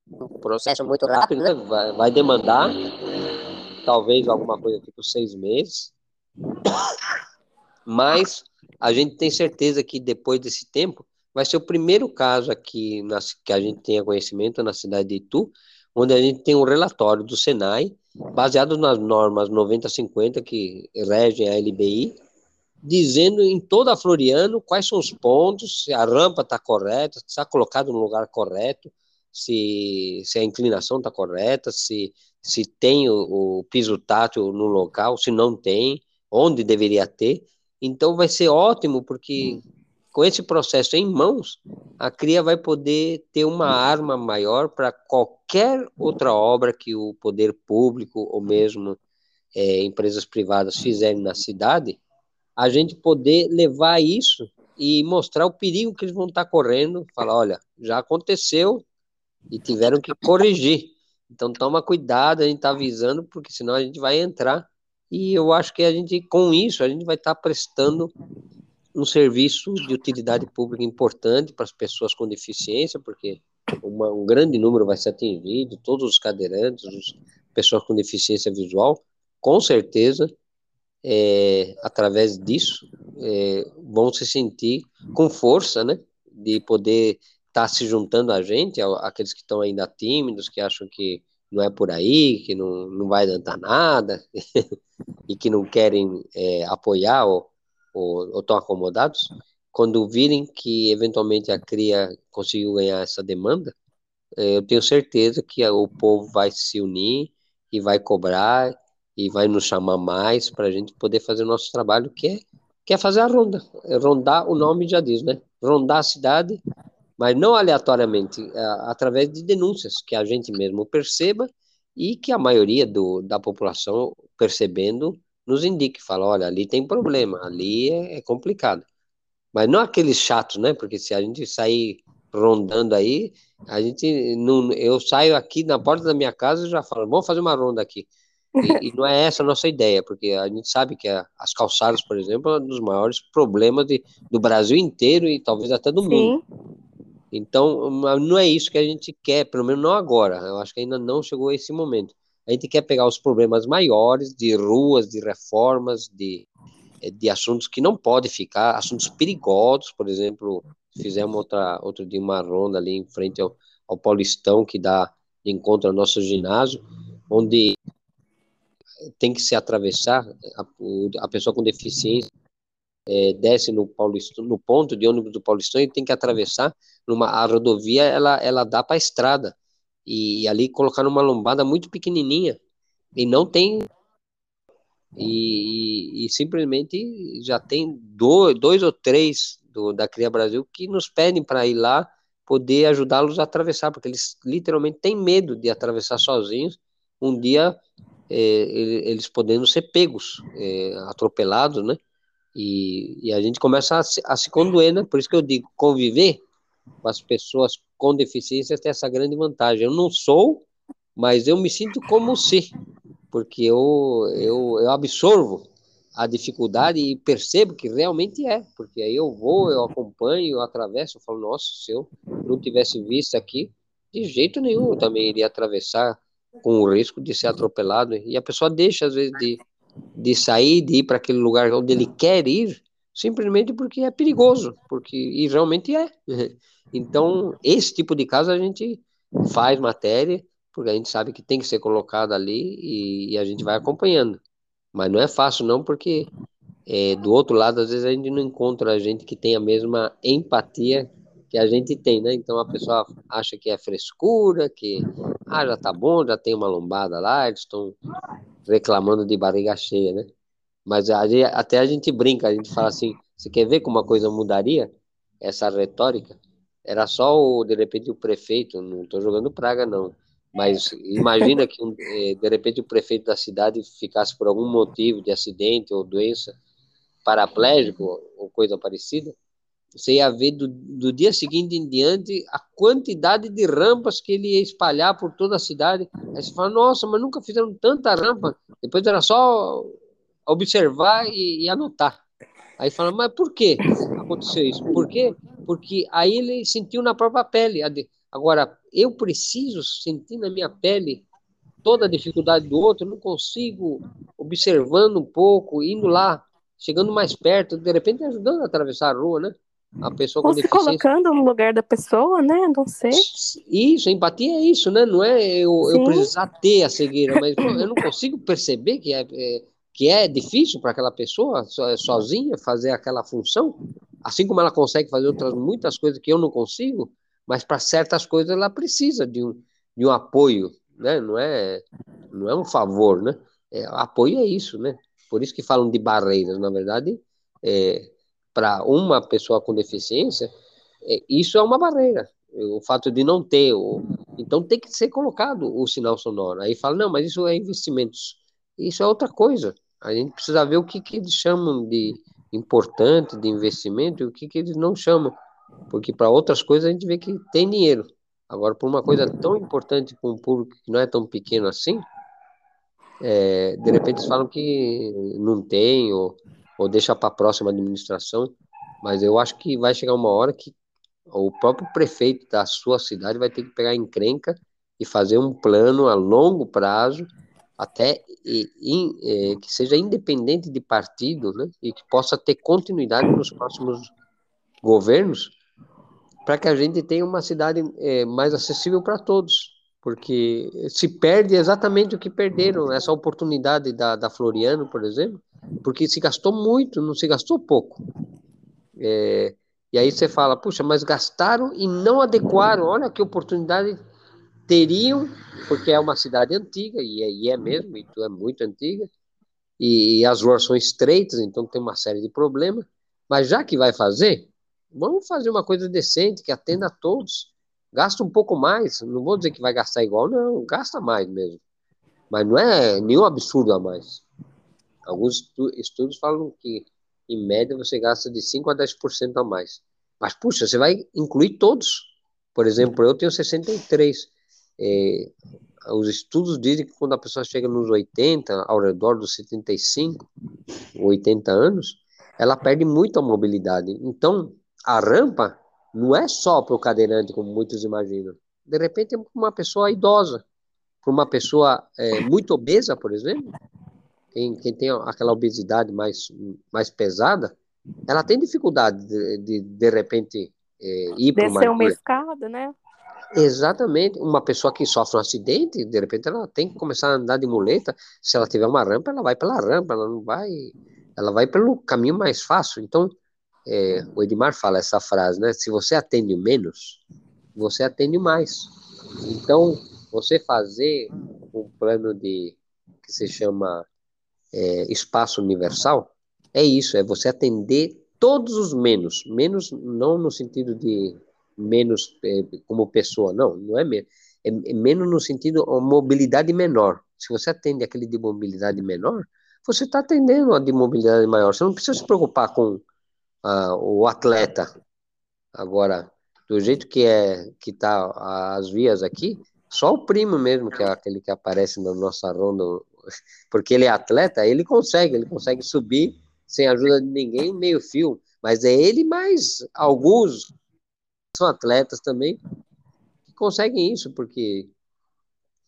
S2: um processo muito rápido, né? vai, vai demandar talvez alguma coisa tipo seis meses, mas a gente tem certeza que depois desse tempo vai ser o primeiro caso aqui nas, que a gente tenha conhecimento na cidade de Itu, onde a gente tem um relatório do Senai, baseado nas normas 9050 que regem a LBI, dizendo em toda a Floriano quais são os pontos, se a rampa está correta, se está colocado no lugar correto, se, se a inclinação está correta, se, se tem o, o piso tátil no local, se não tem, onde deveria ter. Então vai ser ótimo, porque com esse processo em mãos, a CRIA vai poder ter uma arma maior para qualquer outra obra que o poder público ou mesmo é, empresas privadas fizerem na cidade, a gente poder levar isso e mostrar o perigo que eles vão estar correndo, falar, olha, já aconteceu e tiveram que corrigir. Então toma cuidado, a gente está avisando, porque senão a gente vai entrar. E eu acho que a gente, com isso, a gente vai estar prestando um serviço de utilidade pública importante para as pessoas com deficiência, porque uma, um grande número vai ser atingido, todos os cadeirantes, as pessoas com deficiência visual, com certeza, é, através disso, é, vão se sentir com força, né, de poder tá se juntando a gente, aqueles que estão ainda tímidos, que acham que não é por aí, que não, não vai adiantar nada, e que não querem é, apoiar ou estão acomodados, quando virem que eventualmente a CRIA conseguiu ganhar essa demanda, é, eu tenho certeza que o povo vai se unir e vai cobrar e vai nos chamar mais para a gente poder fazer o nosso trabalho, que é, que é fazer a ronda. É rondar, o nome já diz, né? Rondar a cidade, mas não aleatoriamente, é, através de denúncias, que a gente mesmo perceba e que a maioria do, da população, percebendo, nos indique, fala, olha, ali tem problema, ali é, é complicado. Mas não aqueles chatos, né? Porque se a gente sair rondando aí, a gente não, eu saio aqui na porta da minha casa e já falo, vamos fazer uma ronda aqui. E, e, não é essa a nossa ideia, porque a gente sabe que a, as calçadas, por exemplo, é um dos maiores problemas de, do Brasil inteiro e talvez até do Sim. mundo. Então, não é isso que a gente quer, pelo menos não agora. Eu acho que ainda não chegou esse momento. A gente quer pegar os problemas maiores de ruas, de reformas, de, de assuntos que não podem ficar, assuntos perigosos, por exemplo, fizemos outra, outro dia uma ronda ali em frente ao, ao Paulistão, que dá encontro ao nosso ginásio, onde tem que se atravessar, a, a pessoa com deficiência é, desce no, Paulistão, no ponto de ônibus do Paulistão e tem que atravessar numa a rodovia, ela, ela dá para a estrada, e ali colocar numa lombada muito pequenininha, e não tem e, e, e, simplesmente já tem dois, dois ou três do, da Cria Brasil que nos pedem para ir lá poder ajudá-los a atravessar, porque eles literalmente têm medo de atravessar sozinhos, um dia é, eles podendo ser pegos, é, atropelados, né? E, e, a gente começa a se, a se né? Por isso que eu digo, conviver com as pessoas com deficiências tem essa grande vantagem. Eu não sou, mas eu me sinto como se, porque eu, eu, eu absorvo a dificuldade e percebo que realmente é, porque aí eu vou, eu acompanho, eu atravesso, eu falo, nossa, se eu não tivesse visto aqui, de jeito nenhum eu também iria atravessar com o risco de ser atropelado, e a pessoa deixa às vezes de, de sair, de ir para aquele lugar onde ele quer ir, simplesmente porque é perigoso, porque e realmente é. Então, esse tipo de caso a gente faz matéria, porque a gente sabe que tem que ser colocado ali e, e a gente vai acompanhando. Mas não é fácil, não, porque é, do outro lado, às vezes a gente não encontra a gente que tem a mesma empatia que a gente tem, né? Então a pessoa acha que é frescura, que ah, já tá bom, já tem uma lombada lá, eles estão reclamando de barriga cheia, né? Mas a, até a gente brinca, a gente fala assim: você quer ver como a coisa mudaria? Essa retórica? Era só, o, de repente, o prefeito, não estou jogando praga, não mas imagina que, eh, de repente, o prefeito da cidade ficasse por algum motivo de acidente ou doença paraplégico ou coisa parecida, você ia ver do, do dia seguinte em diante a quantidade de rampas que ele ia espalhar por toda a cidade. Aí você fala, nossa, mas nunca fizeram tanta rampa. Depois era só observar e, e anotar. Aí fala, mas por que aconteceu isso? Por quê? Porque aí ele sentiu na própria pele. Agora, eu preciso sentir na minha pele toda a dificuldade do outro, não consigo, observando um pouco, indo lá, chegando mais perto, de repente ajudando a atravessar a rua, né? A pessoa
S1: com Ou se colocando no lugar da pessoa, né? Não sei.
S2: Isso, empatia é isso, né? Não é eu, eu precisar ter a cegueira, mas eu não consigo perceber que é, é que é difícil para aquela pessoa sozinha fazer aquela função, assim como ela consegue fazer outras muitas coisas que eu não consigo mas para certas coisas ela precisa de um, de um apoio, né? Não é, não é um favor, né? É, apoio é isso, né? Por isso que falam de barreiras, na verdade, é, para uma pessoa com deficiência, é, isso é uma barreira. O fato de não ter, o, então tem que ser colocado o sinal sonoro. Aí fala, não, mas isso é investimentos. Isso é outra coisa. A gente precisa ver o que, que eles chamam de importante, de investimento, e o que, que eles não chamam. Porque para outras coisas a gente vê que tem dinheiro. Agora, por uma coisa tão importante para um público que não é tão pequeno assim, é, de repente eles falam que não tem, ou, ou deixa para a próxima administração. Mas eu acho que vai chegar uma hora que o próprio prefeito da sua cidade vai ter que pegar encrenca e fazer um plano a longo prazo, até é, que seja independente de partido, né, e que possa ter continuidade nos próximos governos, para que a gente tenha uma cidade é, mais acessível para todos, porque se perde exatamente o que perderam, essa oportunidade da, da Floriano, por exemplo, porque se gastou muito, não se gastou pouco. É, e aí você fala, puxa, mas gastaram e não adequaram, olha que oportunidade teriam, porque é uma cidade antiga, e é, e é mesmo, e é muito antiga, e, e as ruas são estreitas, então tem uma série de problemas, mas já que vai fazer, Vamos fazer uma coisa decente que atenda a todos. Gasta um pouco mais. Não vou dizer que vai gastar igual, não. Gasta mais mesmo. Mas não é nenhum absurdo a mais. Alguns estudos falam que, em média, você gasta de 5% a 10% a mais. Mas, puxa, você vai incluir todos. Por exemplo, eu tenho 63. É, os estudos dizem que quando a pessoa chega nos 80, ao redor dos 75, 80 anos, ela perde muito a mobilidade. Então, a rampa não é só para o cadeirante, como muitos imaginam. De repente, é para uma pessoa idosa, para uma pessoa é, muito obesa, por exemplo, quem, quem, tem aquela obesidade mais, mais pesada, ela tem dificuldade de, de, de repente, é, ir para uma...
S1: Descer uma escada, né?
S2: Exatamente. Uma pessoa que sofre um acidente, de repente ela tem que começar a andar de muleta. Se ela tiver uma rampa, ela vai pela rampa, ela não vai... Ela vai pelo caminho mais fácil. Então, é, o Edmar fala essa frase, né? Se você atende menos, você atende mais. Então, você fazer um plano de que se chama é, espaço universal é isso, é você atender todos os menos, menos não no sentido de menos é, como pessoa, não, não é menos, é, é menos no sentido de mobilidade menor. Se você atende aquele de mobilidade menor, você está atendendo a de mobilidade maior. Você não precisa se preocupar com o atleta. Agora, do jeito que é que tá as vias aqui, só o primo mesmo, que é aquele que aparece na nossa ronda, porque ele é atleta, ele consegue, ele consegue subir sem ajuda de ninguém, meio fio, mas é ele mais alguns são atletas também que conseguem isso, porque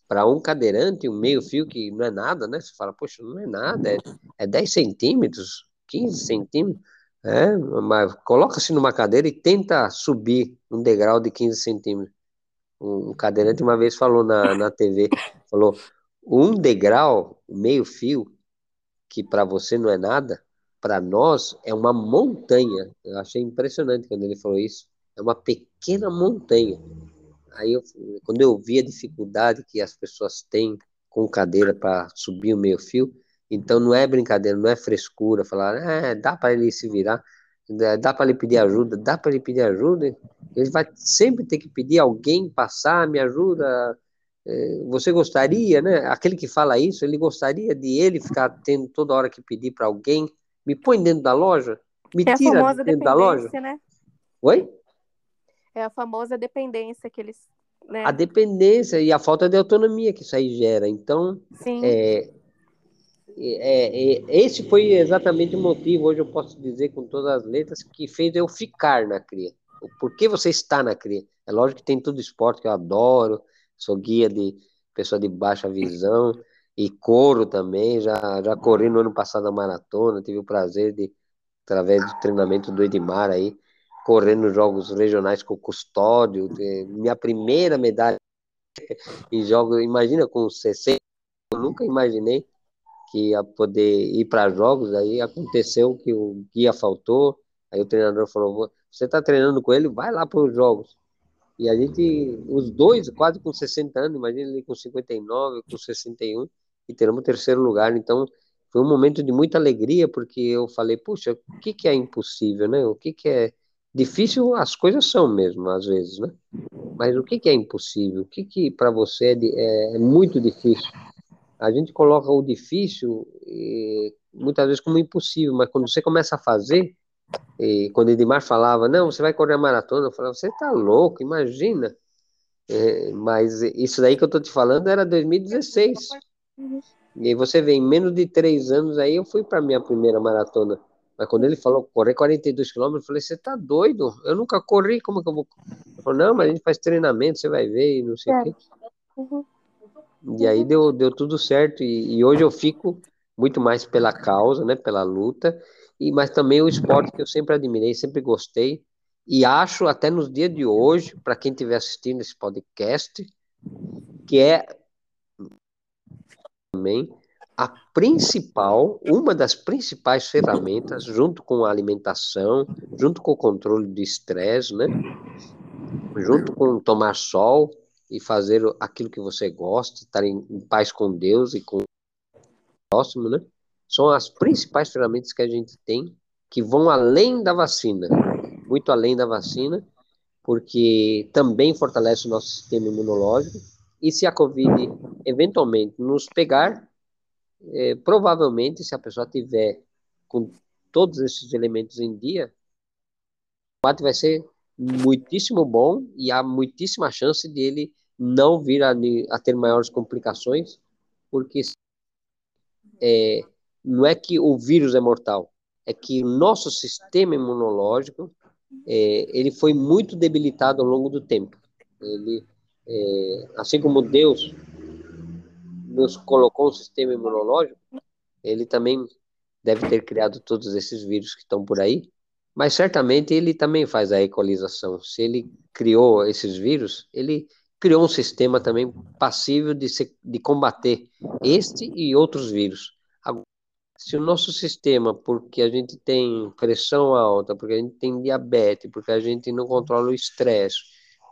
S2: para um cadeirante, um meio fio que não é nada, né? Você fala, poxa, não é nada, é, é 10 centímetros, 15 centímetros, é, mas coloca-se numa cadeira e tenta subir um degrau de 15 centímetros. Um cadeirante uma vez falou na, na TV, falou, um degrau, meio fio, que para você não é nada, para nós é uma montanha. Eu achei impressionante quando ele falou isso. É uma pequena montanha. Aí, eu, quando eu vi a dificuldade que as pessoas têm com cadeira para subir o meio fio, então não é brincadeira, não é frescura falar, é, dá para ele se virar, dá para ele pedir ajuda, dá para ele pedir ajuda. Ele vai sempre ter que pedir alguém passar, me ajuda. É, você gostaria, né? Aquele que fala isso, ele gostaria de ele ficar tendo toda hora que pedir para alguém, me põe dentro da loja, me
S1: é
S2: tira dentro da loja.
S1: Né?
S2: Oi?
S1: É a famosa dependência que eles né?
S2: A dependência e a falta de autonomia que isso aí gera. Então. É, é, é, esse foi exatamente o motivo, hoje eu posso dizer com todas as letras, que fez eu ficar na CRIA. Por que você está na CRIA? É lógico que tem tudo esporte que eu adoro, sou guia de pessoa de baixa visão e corro também, já, já corri no ano passado a maratona, tive o prazer de, através do treinamento do Edmar aí, correr nos jogos regionais com o Custódio, minha primeira medalha em jogos, imagina com 60, eu nunca imaginei que ia poder ir para jogos, aí aconteceu que o guia faltou, aí o treinador falou, você está treinando com ele, vai lá para os jogos. E a gente, os dois, quase com 60 anos, imagina ele com 59, com 61, e teremos terceiro lugar. Então, foi um momento de muita alegria, porque eu falei, puxa, o que, que é impossível, né? O que, que é difícil? As coisas são mesmo, às vezes, né? Mas o que, que é impossível? O que, que para você é, é, é muito difícil? A gente coloca o difícil e, muitas vezes como impossível, mas quando você começa a fazer, e quando Edmar falava, não, você vai correr a maratona, eu falava, você tá louco, imagina. É, mas isso daí que eu tô te falando era 2016. E você vê, em menos de três anos aí eu fui para minha primeira maratona. Mas quando ele falou correr 42 quilômetros, eu falei, você tá doido? Eu nunca corri, como que eu vou? Ele falou, não, mas a gente faz treinamento, você vai ver, e não sei o é. quê. Uhum. E aí deu, deu tudo certo. E, e, hoje eu fico muito mais pela causa, né? Pela luta. E, mas também o esporte que eu sempre admirei, sempre gostei. e acho até nos dias de hoje, para quem estiver assistindo esse podcast, que é também a principal, uma das principais ferramentas, junto com a alimentação, junto com o controle do estresse, né? Junto com tomar sol e fazer aquilo que você gosta, estar em, em paz com Deus e com o próximo, né? São as principais ferramentas que a gente tem que vão além da vacina, muito além da vacina, porque também fortalece o nosso sistema imunológico. E se a Covid eventualmente nos pegar, é, provavelmente, se a pessoa tiver com todos esses elementos em dia, o combate vai ser muitíssimo bom e há muitíssima chance de ele não vir a, a ter maiores complicações, porque é, não é que o vírus é mortal, é que o nosso sistema imunológico é, ele foi muito debilitado ao longo do tempo. Ele, é, assim como Deus nos colocou um sistema imunológico, ele também deve ter criado todos esses vírus que estão por aí, mas certamente ele também faz a equalização. Se ele criou esses vírus, ele criou um sistema também passível de, se, de combater este e outros vírus. Se o nosso sistema, porque a gente tem pressão alta, porque a gente tem diabetes, porque a gente não controla o estresse,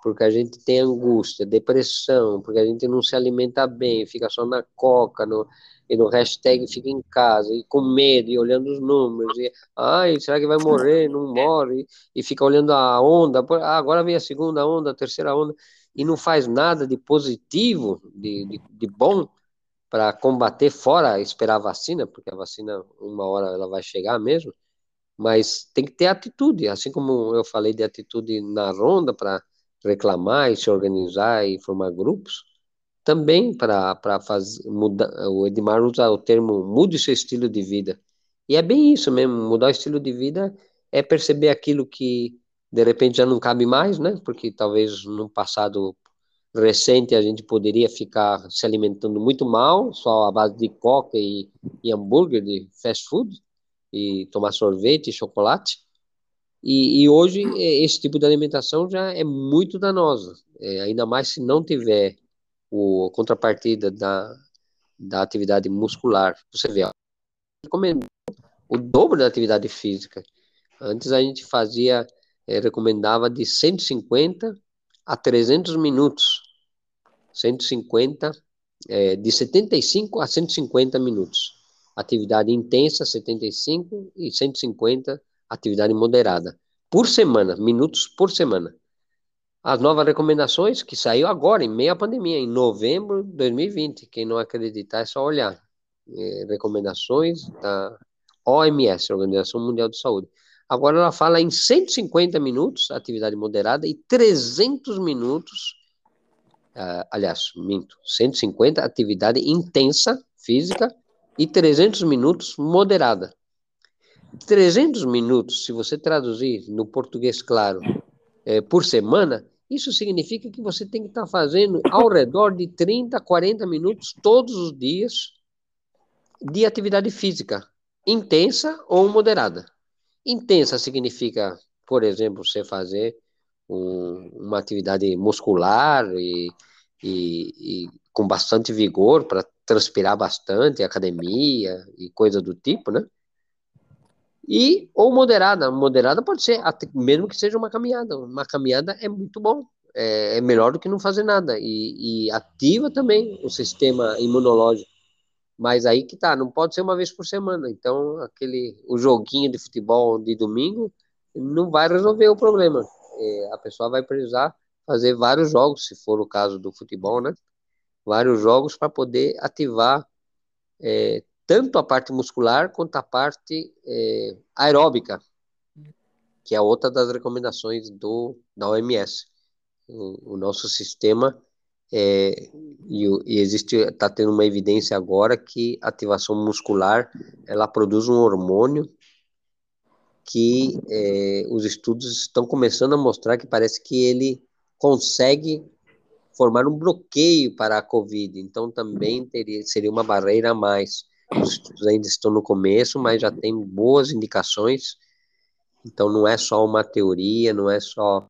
S2: porque a gente tem angústia, depressão, porque a gente não se alimenta bem, fica só na coca, no, e no hashtag fica em casa, e com medo, e olhando os números, e, ai, será que vai morrer? Não morre, e, fica olhando a onda, ah, agora vem a segunda onda, a terceira onda, e não faz nada de positivo, de, de, de bom, para combater, fora esperar a vacina, porque a vacina, uma hora ela vai chegar mesmo, mas tem que ter atitude, assim como eu falei de atitude na ronda para reclamar e se organizar e formar grupos, também para mudar, o Edmar usa o termo mude seu estilo de vida. E é bem isso mesmo, mudar o estilo de vida é perceber aquilo que de repente já não cabe mais, né? Porque talvez no passado recente a gente poderia ficar se alimentando muito mal, só à base de coca e, e hambúrguer de fast food e tomar sorvete e chocolate. E, e, hoje esse tipo de alimentação já é muito danosa, é, ainda mais se não tiver o contrapartida da, da atividade muscular. Você vê, o dobro da atividade física. Antes a gente fazia, é, recomendava de 150 a 300 minutos. 150, é, de 75 a 150 minutos. Atividade intensa, 75 e 150 atividade moderada, por semana, minutos por semana. As novas recomendações que saiu agora, em meio à pandemia, em novembro de 2020. Quem não acreditar é só olhar. É, recomendações da OMS, Organização Mundial de Saúde. Agora ela fala em 150 minutos, atividade moderada, e 300 minutos, uh, aliás, minto, 150, atividade intensa, física, e 300 minutos moderada. 300 minutos, se você traduzir no português claro, é, por semana, isso significa que você tem que estar fazendo ao redor de 30, 40 minutos todos os dias de atividade física, intensa ou moderada. Intensa significa, por exemplo, você fazer um, uma atividade muscular e, e, e com bastante vigor para transpirar bastante, academia e coisa do tipo, né? E ou moderada. Moderada pode ser, mesmo que seja uma caminhada. Uma caminhada é muito bom, é, é melhor do que não fazer nada e, e, ativa também o sistema imunológico. Mas aí que tá, não pode ser uma vez por semana. Então, aquele o joguinho de futebol de domingo não vai resolver o problema. É, a pessoa vai precisar fazer vários jogos, se for o caso do futebol, né? Vários jogos para poder ativar é, tanto a parte muscular quanto a parte é, aeróbica, que é outra das recomendações do, da OMS. O, o nosso sistema é, e, e, existe está tendo uma evidência agora que ativação muscular ela produz um hormônio que é, os estudos estão começando a mostrar que parece que ele consegue formar um bloqueio para a COVID, então também teria, seria uma barreira a mais. Os estudos ainda estão no começo, mas já tem boas indicações Então não é só uma teoria, não é só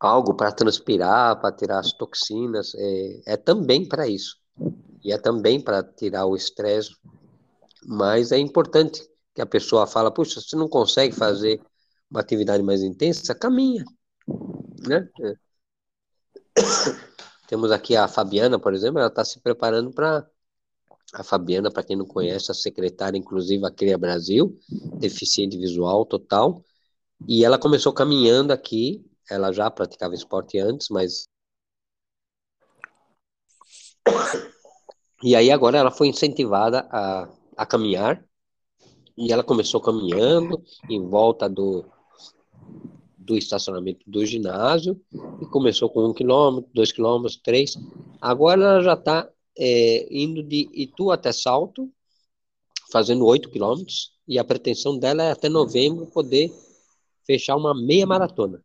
S2: algo para transpirar, para tirar as toxinas, é, é também para isso. E é também para tirar o estresse. Mas é importante que a pessoa fala, puxa, você não consegue fazer uma atividade mais intensa, caminha, né? É. Temos aqui a Fabiana, por exemplo, ela está se preparando para a Fabiana, para quem não conhece, a secretária, inclusive, a Cria Brasil, deficiente visual total, e ela começou caminhando aqui, ela já praticava esporte antes, mas. E aí agora ela foi incentivada a, a caminhar, e ela começou caminhando em volta do, do estacionamento do ginásio, e começou com um quilômetro, dois quilômetros, três. Agora ela já está é, indo de Itu até Salto, fazendo oito quilômetros, e a pretensão dela é até novembro poder fechar uma meia maratona.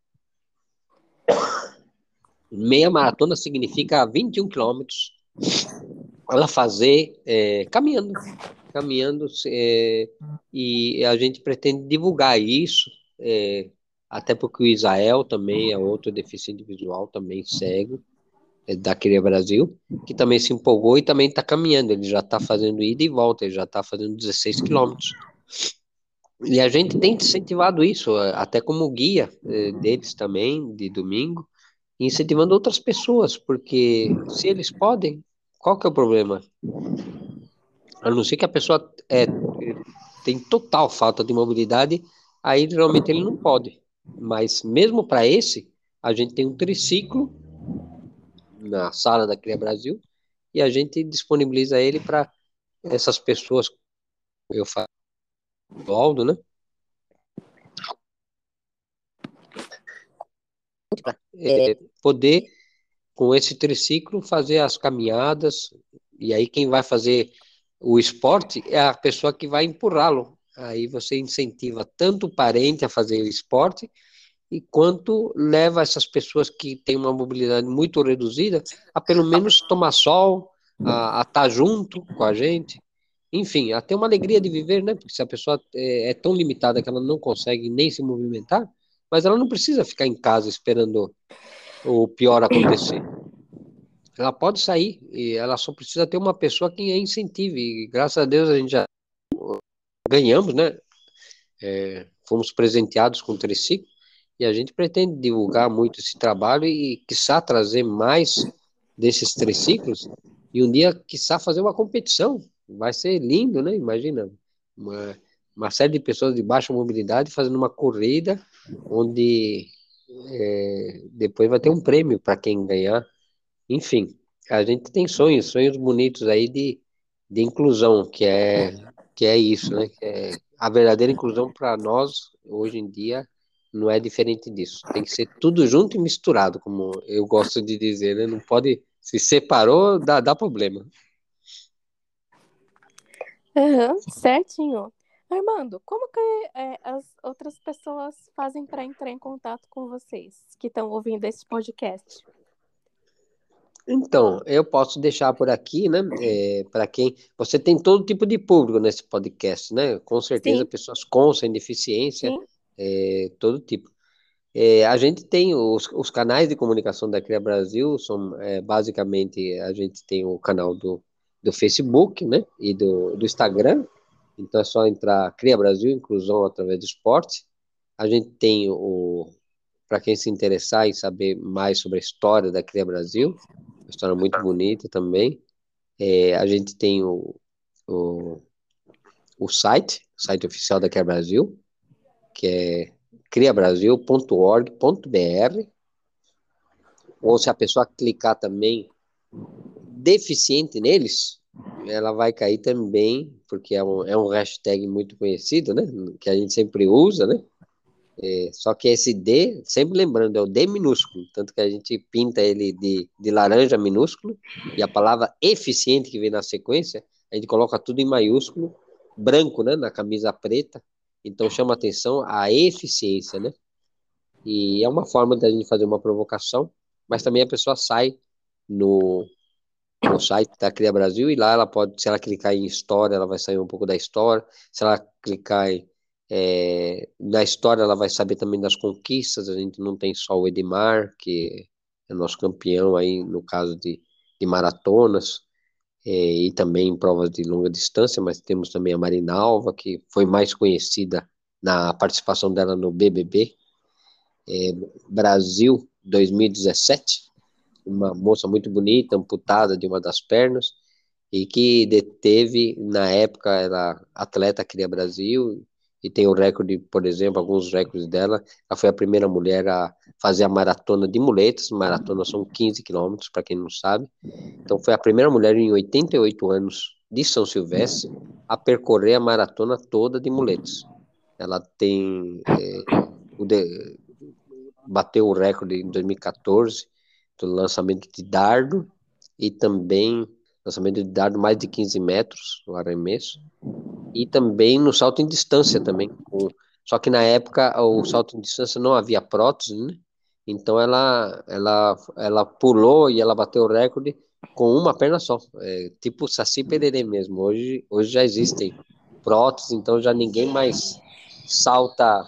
S2: Meia maratona significa 21 quilômetros. Ela fazer é, caminhando, caminhando, é, e a gente pretende divulgar isso, é, até porque o Israel também é outro deficiente visual, também cego, é da Cria Brasil, que também se empolgou e também está caminhando, ele já está fazendo ida e volta, ele já está fazendo 16 quilômetros. E a gente tem incentivado isso, até como guia eh, deles também, de domingo, incentivando outras pessoas, porque se eles podem, qual que é o problema? A não ser que a pessoa é, tem total falta de mobilidade, aí realmente ele não pode. Mas mesmo para esse, a gente tem um triciclo na sala da Cria Brasil e a gente disponibiliza ele para essas pessoas, eu falo, do Aldo, né? É, poder, com esse triciclo, fazer as caminhadas, e aí quem vai fazer o esporte é a pessoa que vai empurrá-lo. Aí você incentiva tanto o parente a fazer o esporte, e quanto leva essas pessoas que têm uma mobilidade muito reduzida a pelo menos tomar sol, a, estar tá junto com a gente, enfim, a ter uma alegria de viver, né? Porque se a pessoa é, é, tão limitada que ela não consegue nem se movimentar, mas ela não precisa ficar em casa esperando o pior acontecer. Ela pode sair e ela só precisa ter uma pessoa que a incentive. E graças a Deus a gente já ganhamos, né? É, fomos presenteados com o triciclo e a gente pretende divulgar muito esse trabalho e, quiçá, trazer mais desses triciclos e um dia, quiçá, fazer uma competição. Vai ser lindo, né? Imagina, uma, uma série de pessoas de baixa mobilidade fazendo uma corrida onde é, depois vai ter um prêmio para quem ganhar. Enfim, a gente tem sonhos, sonhos bonitos aí de, de inclusão, que é, que é isso, né? Que é a verdadeira inclusão para nós, hoje em dia, não é diferente disso. Tem que ser tudo junto e misturado, como eu gosto de dizer, né? Não pode. Se separou, dá, dá problema.
S1: Uhum, certinho. Armando, como que é, as outras pessoas fazem para entrar em contato com vocês que estão ouvindo esse podcast?
S2: Então, eu posso deixar por aqui, né? É, para quem. Você tem todo tipo de público nesse podcast, né? Com certeza, Sim. pessoas com sem deficiência. Sim é, todo tipo. É, a gente tem os, os, canais de comunicação da Cria Brasil, são é, basicamente a gente tem o canal do, do Facebook, né, e do, do Instagram, então é só entrar Cria Brasil, inclusão através do esporte. A gente tem o, para quem se interessar e saber mais sobre a história da Cria Brasil, uma história muito bonita também. É, a gente tem o, o, o site, o site oficial da Cria Brasil, que é criabrasil.org.br, ou se a pessoa clicar também deficiente neles, ela vai cair também, porque é um, é um hashtag muito conhecido, né? Que a gente sempre usa, né? É, só que esse D, sempre lembrando, é o D minúsculo, tanto que a gente pinta ele de, de laranja minúsculo, e a palavra eficiente que vem na sequência, a gente coloca tudo em maiúsculo, branco, né? Na camisa preta, então chama atenção a eficiência, né? E é uma forma da gente fazer uma provocação, mas também a pessoa sai no, no site da Cria Brasil e lá ela pode, se ela clicar em história, ela vai sair um pouco da história. Se ela clicar em, É, na história ela vai saber também das conquistas, a gente não tem só o Edmar, que é nosso campeão aí no caso de, de maratonas, e também em provas de longa distância, mas temos também a Marinalva, que foi mais conhecida na participação dela no BBB, é, Brasil 2017, uma moça muito bonita, amputada de uma das pernas, e que deteve, na época, era atleta Cria Brasil, e tem o recorde, por exemplo, alguns recordes dela. Ela foi a primeira mulher a fazer a maratona de muletas. Maratona são 15 quilômetros, para quem não sabe. Então, foi a primeira mulher em 88 anos de São Silvestre a percorrer a maratona toda de muletas. Ela tem. É, o de, bateu o recorde em 2014 do lançamento de dardo e também lançamento de dardo mais de 15 metros, o arremesso e também no salto em distância também. Só que na época o salto em distância não havia prótese, né? Então ela, ela, ela pulou e ela bateu o recorde com uma perna só, é, tipo Saci Pererê mesmo. Hoje, hoje já existem próteses, então já ninguém mais salta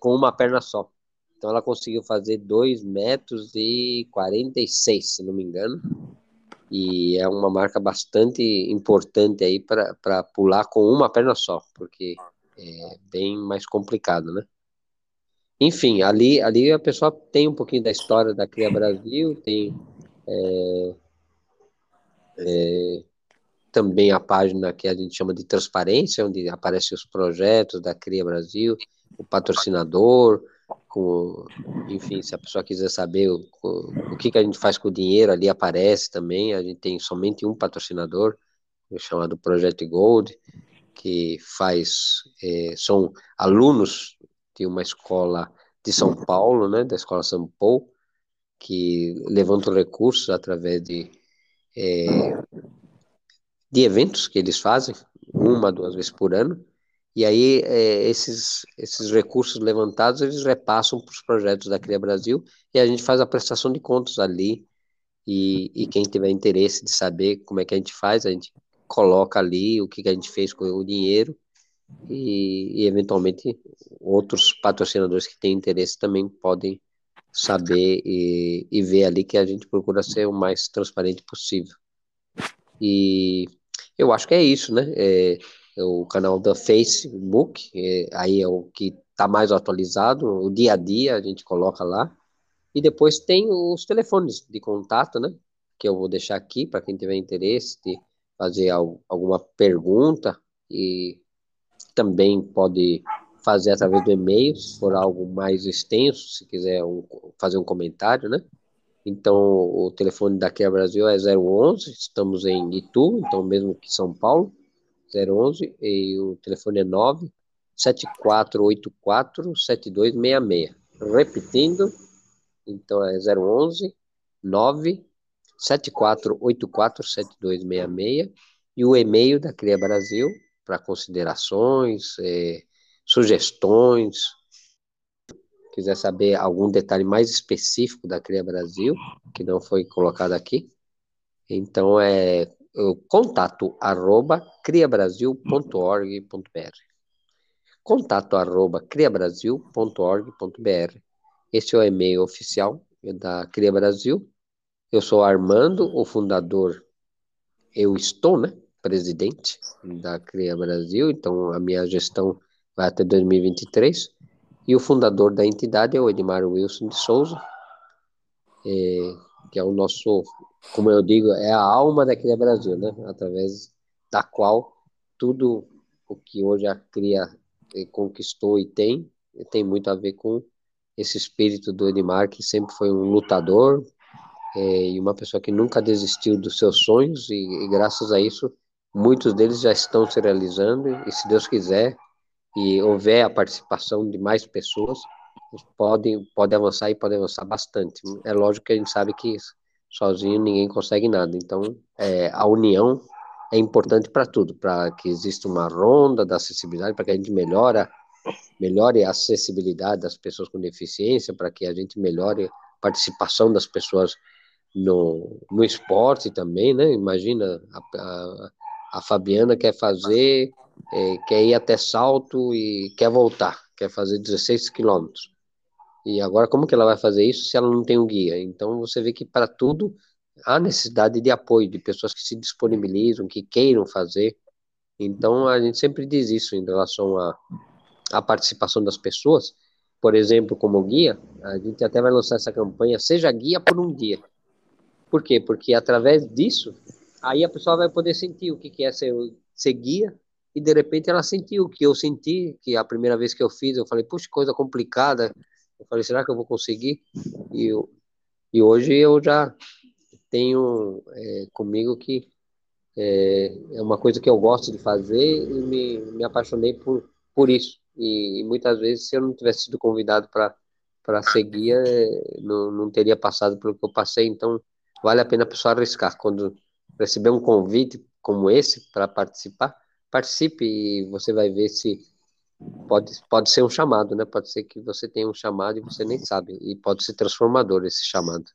S2: com uma perna só. Então ela conseguiu fazer 2 metros e 46, se não me engano e é uma marca bastante importante aí para pular com uma perna só, porque é bem mais complicado, né? Enfim, ali, ali a pessoa tem um pouquinho da história da Cria Brasil, tem é, é, também a página que a gente chama de transparência, onde aparecem os projetos da Cria Brasil, o patrocinador, com, enfim, se a pessoa quiser saber o, o, que, que a gente faz com o dinheiro, ali aparece também. A gente tem somente um patrocinador, chamado Projeto Gold, que faz, é, são alunos de uma escola de São Paulo, né, da escola São Paulo, que levantam recursos através de, é, de eventos que eles fazem, uma, duas vezes por ano, e aí, é, esses, esses recursos levantados, eles repassam para os projetos da Cria Brasil e a gente faz a prestação de contas ali. E, e quem tiver interesse de saber como é que a gente faz, a gente coloca ali o que, que a gente fez com o dinheiro e, e, eventualmente outros patrocinadores que têm interesse também podem saber e, e ver ali que a gente procura ser o mais transparente possível. E eu acho que é isso, né? É, o canal da Facebook, é, aí é o que está mais atualizado, o dia a dia a gente coloca lá. E depois tem os telefones de contato, né? Que eu vou deixar aqui para quem tiver interesse de fazer alguma pergunta e também pode fazer através do e-mail, se for algo mais extenso, se quiser um, fazer um comentário, né? Então, o telefone daqui a Brasil é 011, estamos em Itu, então mesmo que São Paulo, 011 e o telefone é 9 7484 7266. Repetindo, então é 011 9 7484 7266 e o e-mail da Cria Brasil para considerações, é, sugestões, quiser saber algum detalhe mais específico da Cria Brasil, que não foi colocado aqui, então é contato arroba criabrasil.org.br contato arroba criabrasil.org.br esse é o e-mail oficial da Cria Brasil. Eu sou Armando, o fundador. Eu estou, né? Presidente da Cria Brasil, então a minha gestão vai até 2023. E o fundador da entidade é o Edmar Wilson de Souza, é, que é o nosso como eu digo, é a alma daquele Brasil, né? Através da qual tudo o que hoje a Cria conquistou e tem, tem muito a ver com esse espírito do Edmar, que sempre foi um lutador é, e uma pessoa que nunca desistiu dos seus sonhos, e, e, graças a isso, muitos deles já estão se realizando, e se Deus quiser, e houver a participação de mais pessoas, podem pode avançar e pode avançar bastante. É lógico que a gente sabe que sozinho ninguém consegue nada. Então, é, a união é importante para tudo, para que exista uma ronda da acessibilidade, para que a gente melhora, melhore a acessibilidade das pessoas com deficiência, para que a gente melhore a participação das pessoas no, no esporte também, né? Imagina, a, a, a Fabiana quer fazer é, quer ir até Salto e quer voltar, quer fazer 16 quilômetros. E agora, como que ela vai fazer isso se ela não tem um guia? Então, você vê que para tudo há necessidade de apoio, de pessoas que se disponibilizam, que queiram fazer. Então, a gente sempre diz isso em relação à, à participação das pessoas. Por exemplo, como guia, a gente até vai lançar essa campanha, seja guia por um dia. Por quê? Porque através disso, aí a pessoa vai poder sentir o que é ser, ser guia e de repente ela sentiu o que eu senti, que a primeira vez que eu fiz, eu falei, puxa, coisa complicada. Eu falei, será que eu vou conseguir? E, eu, e hoje eu já tenho é, comigo que é, é, uma coisa que eu gosto de fazer e me, me apaixonei por, por isso. E, e muitas vezes, se eu não tivesse sido convidado para seguir, é, não, não teria passado pelo que eu passei. Então, vale a pena a pessoa arriscar. Quando receber um convite como esse para participar, participe e você vai ver se pode, pode ser um chamado, né? Pode ser que você tenha um chamado e você nem sabe, e pode ser transformador esse chamado.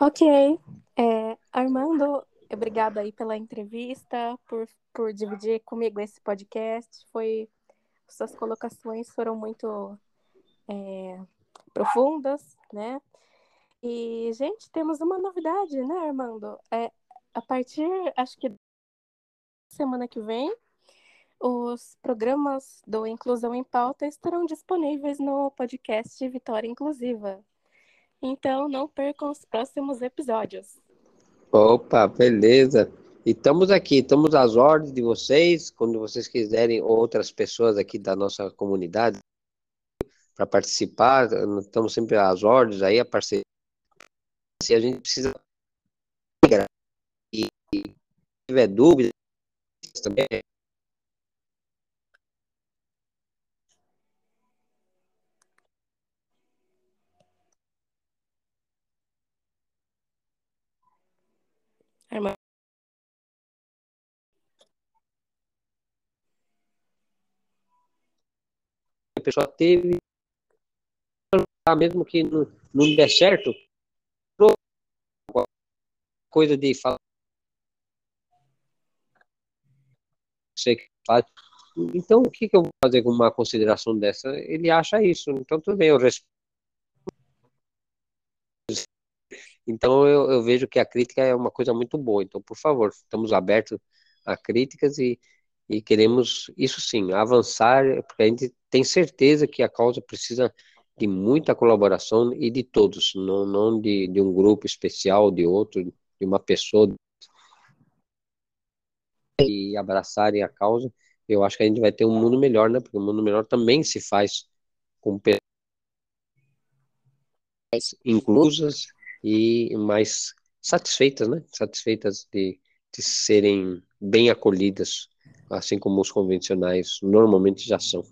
S1: Ok. É, Armando, obrigada aí pela entrevista, por, por dividir comigo esse podcast. Foi suas colocações foram muito é, profundas, né? E, gente, temos uma novidade, né, Armando? É, a partir, acho que semana que vem, os programas do Inclusão em Pauta estarão disponíveis no podcast Vitória Inclusiva. Então, não percam os próximos episódios.
S2: Opa, beleza. E estamos aqui, estamos às ordens de vocês, quando vocês quiserem, outras pessoas aqui da nossa comunidade para participar, estamos sempre às ordens aí, a parceria. Se a gente precisa e tiver dúvida, também.
S1: Irmã.
S2: A pessoa teve, mesmo que não, não der certo, coisa de falar você que faz. Então, o que, que eu vou fazer com uma consideração dessa? Ele acha isso, então tudo bem, eu respeito. Então, eu, eu vejo que a crítica é uma coisa muito boa. Então, por favor, estamos abertos a críticas e, e queremos, isso sim, avançar, porque a gente tem certeza que a causa precisa de muita colaboração e de todos, não, não de, de um grupo especial, de outro, de uma pessoa e abraçarem a causa, eu acho que a gente vai ter um mundo melhor, né? Porque o um mundo melhor também se faz com pessoas inclusas e mais satisfeitas, né? Satisfeitas de, de serem bem acolhidas, assim como os convencionais normalmente já são.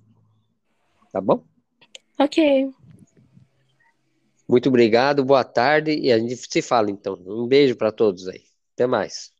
S2: Tá bom?
S1: Ok.
S2: Muito obrigado, boa tarde e a gente se fala então. Um beijo para todos aí. Até mais.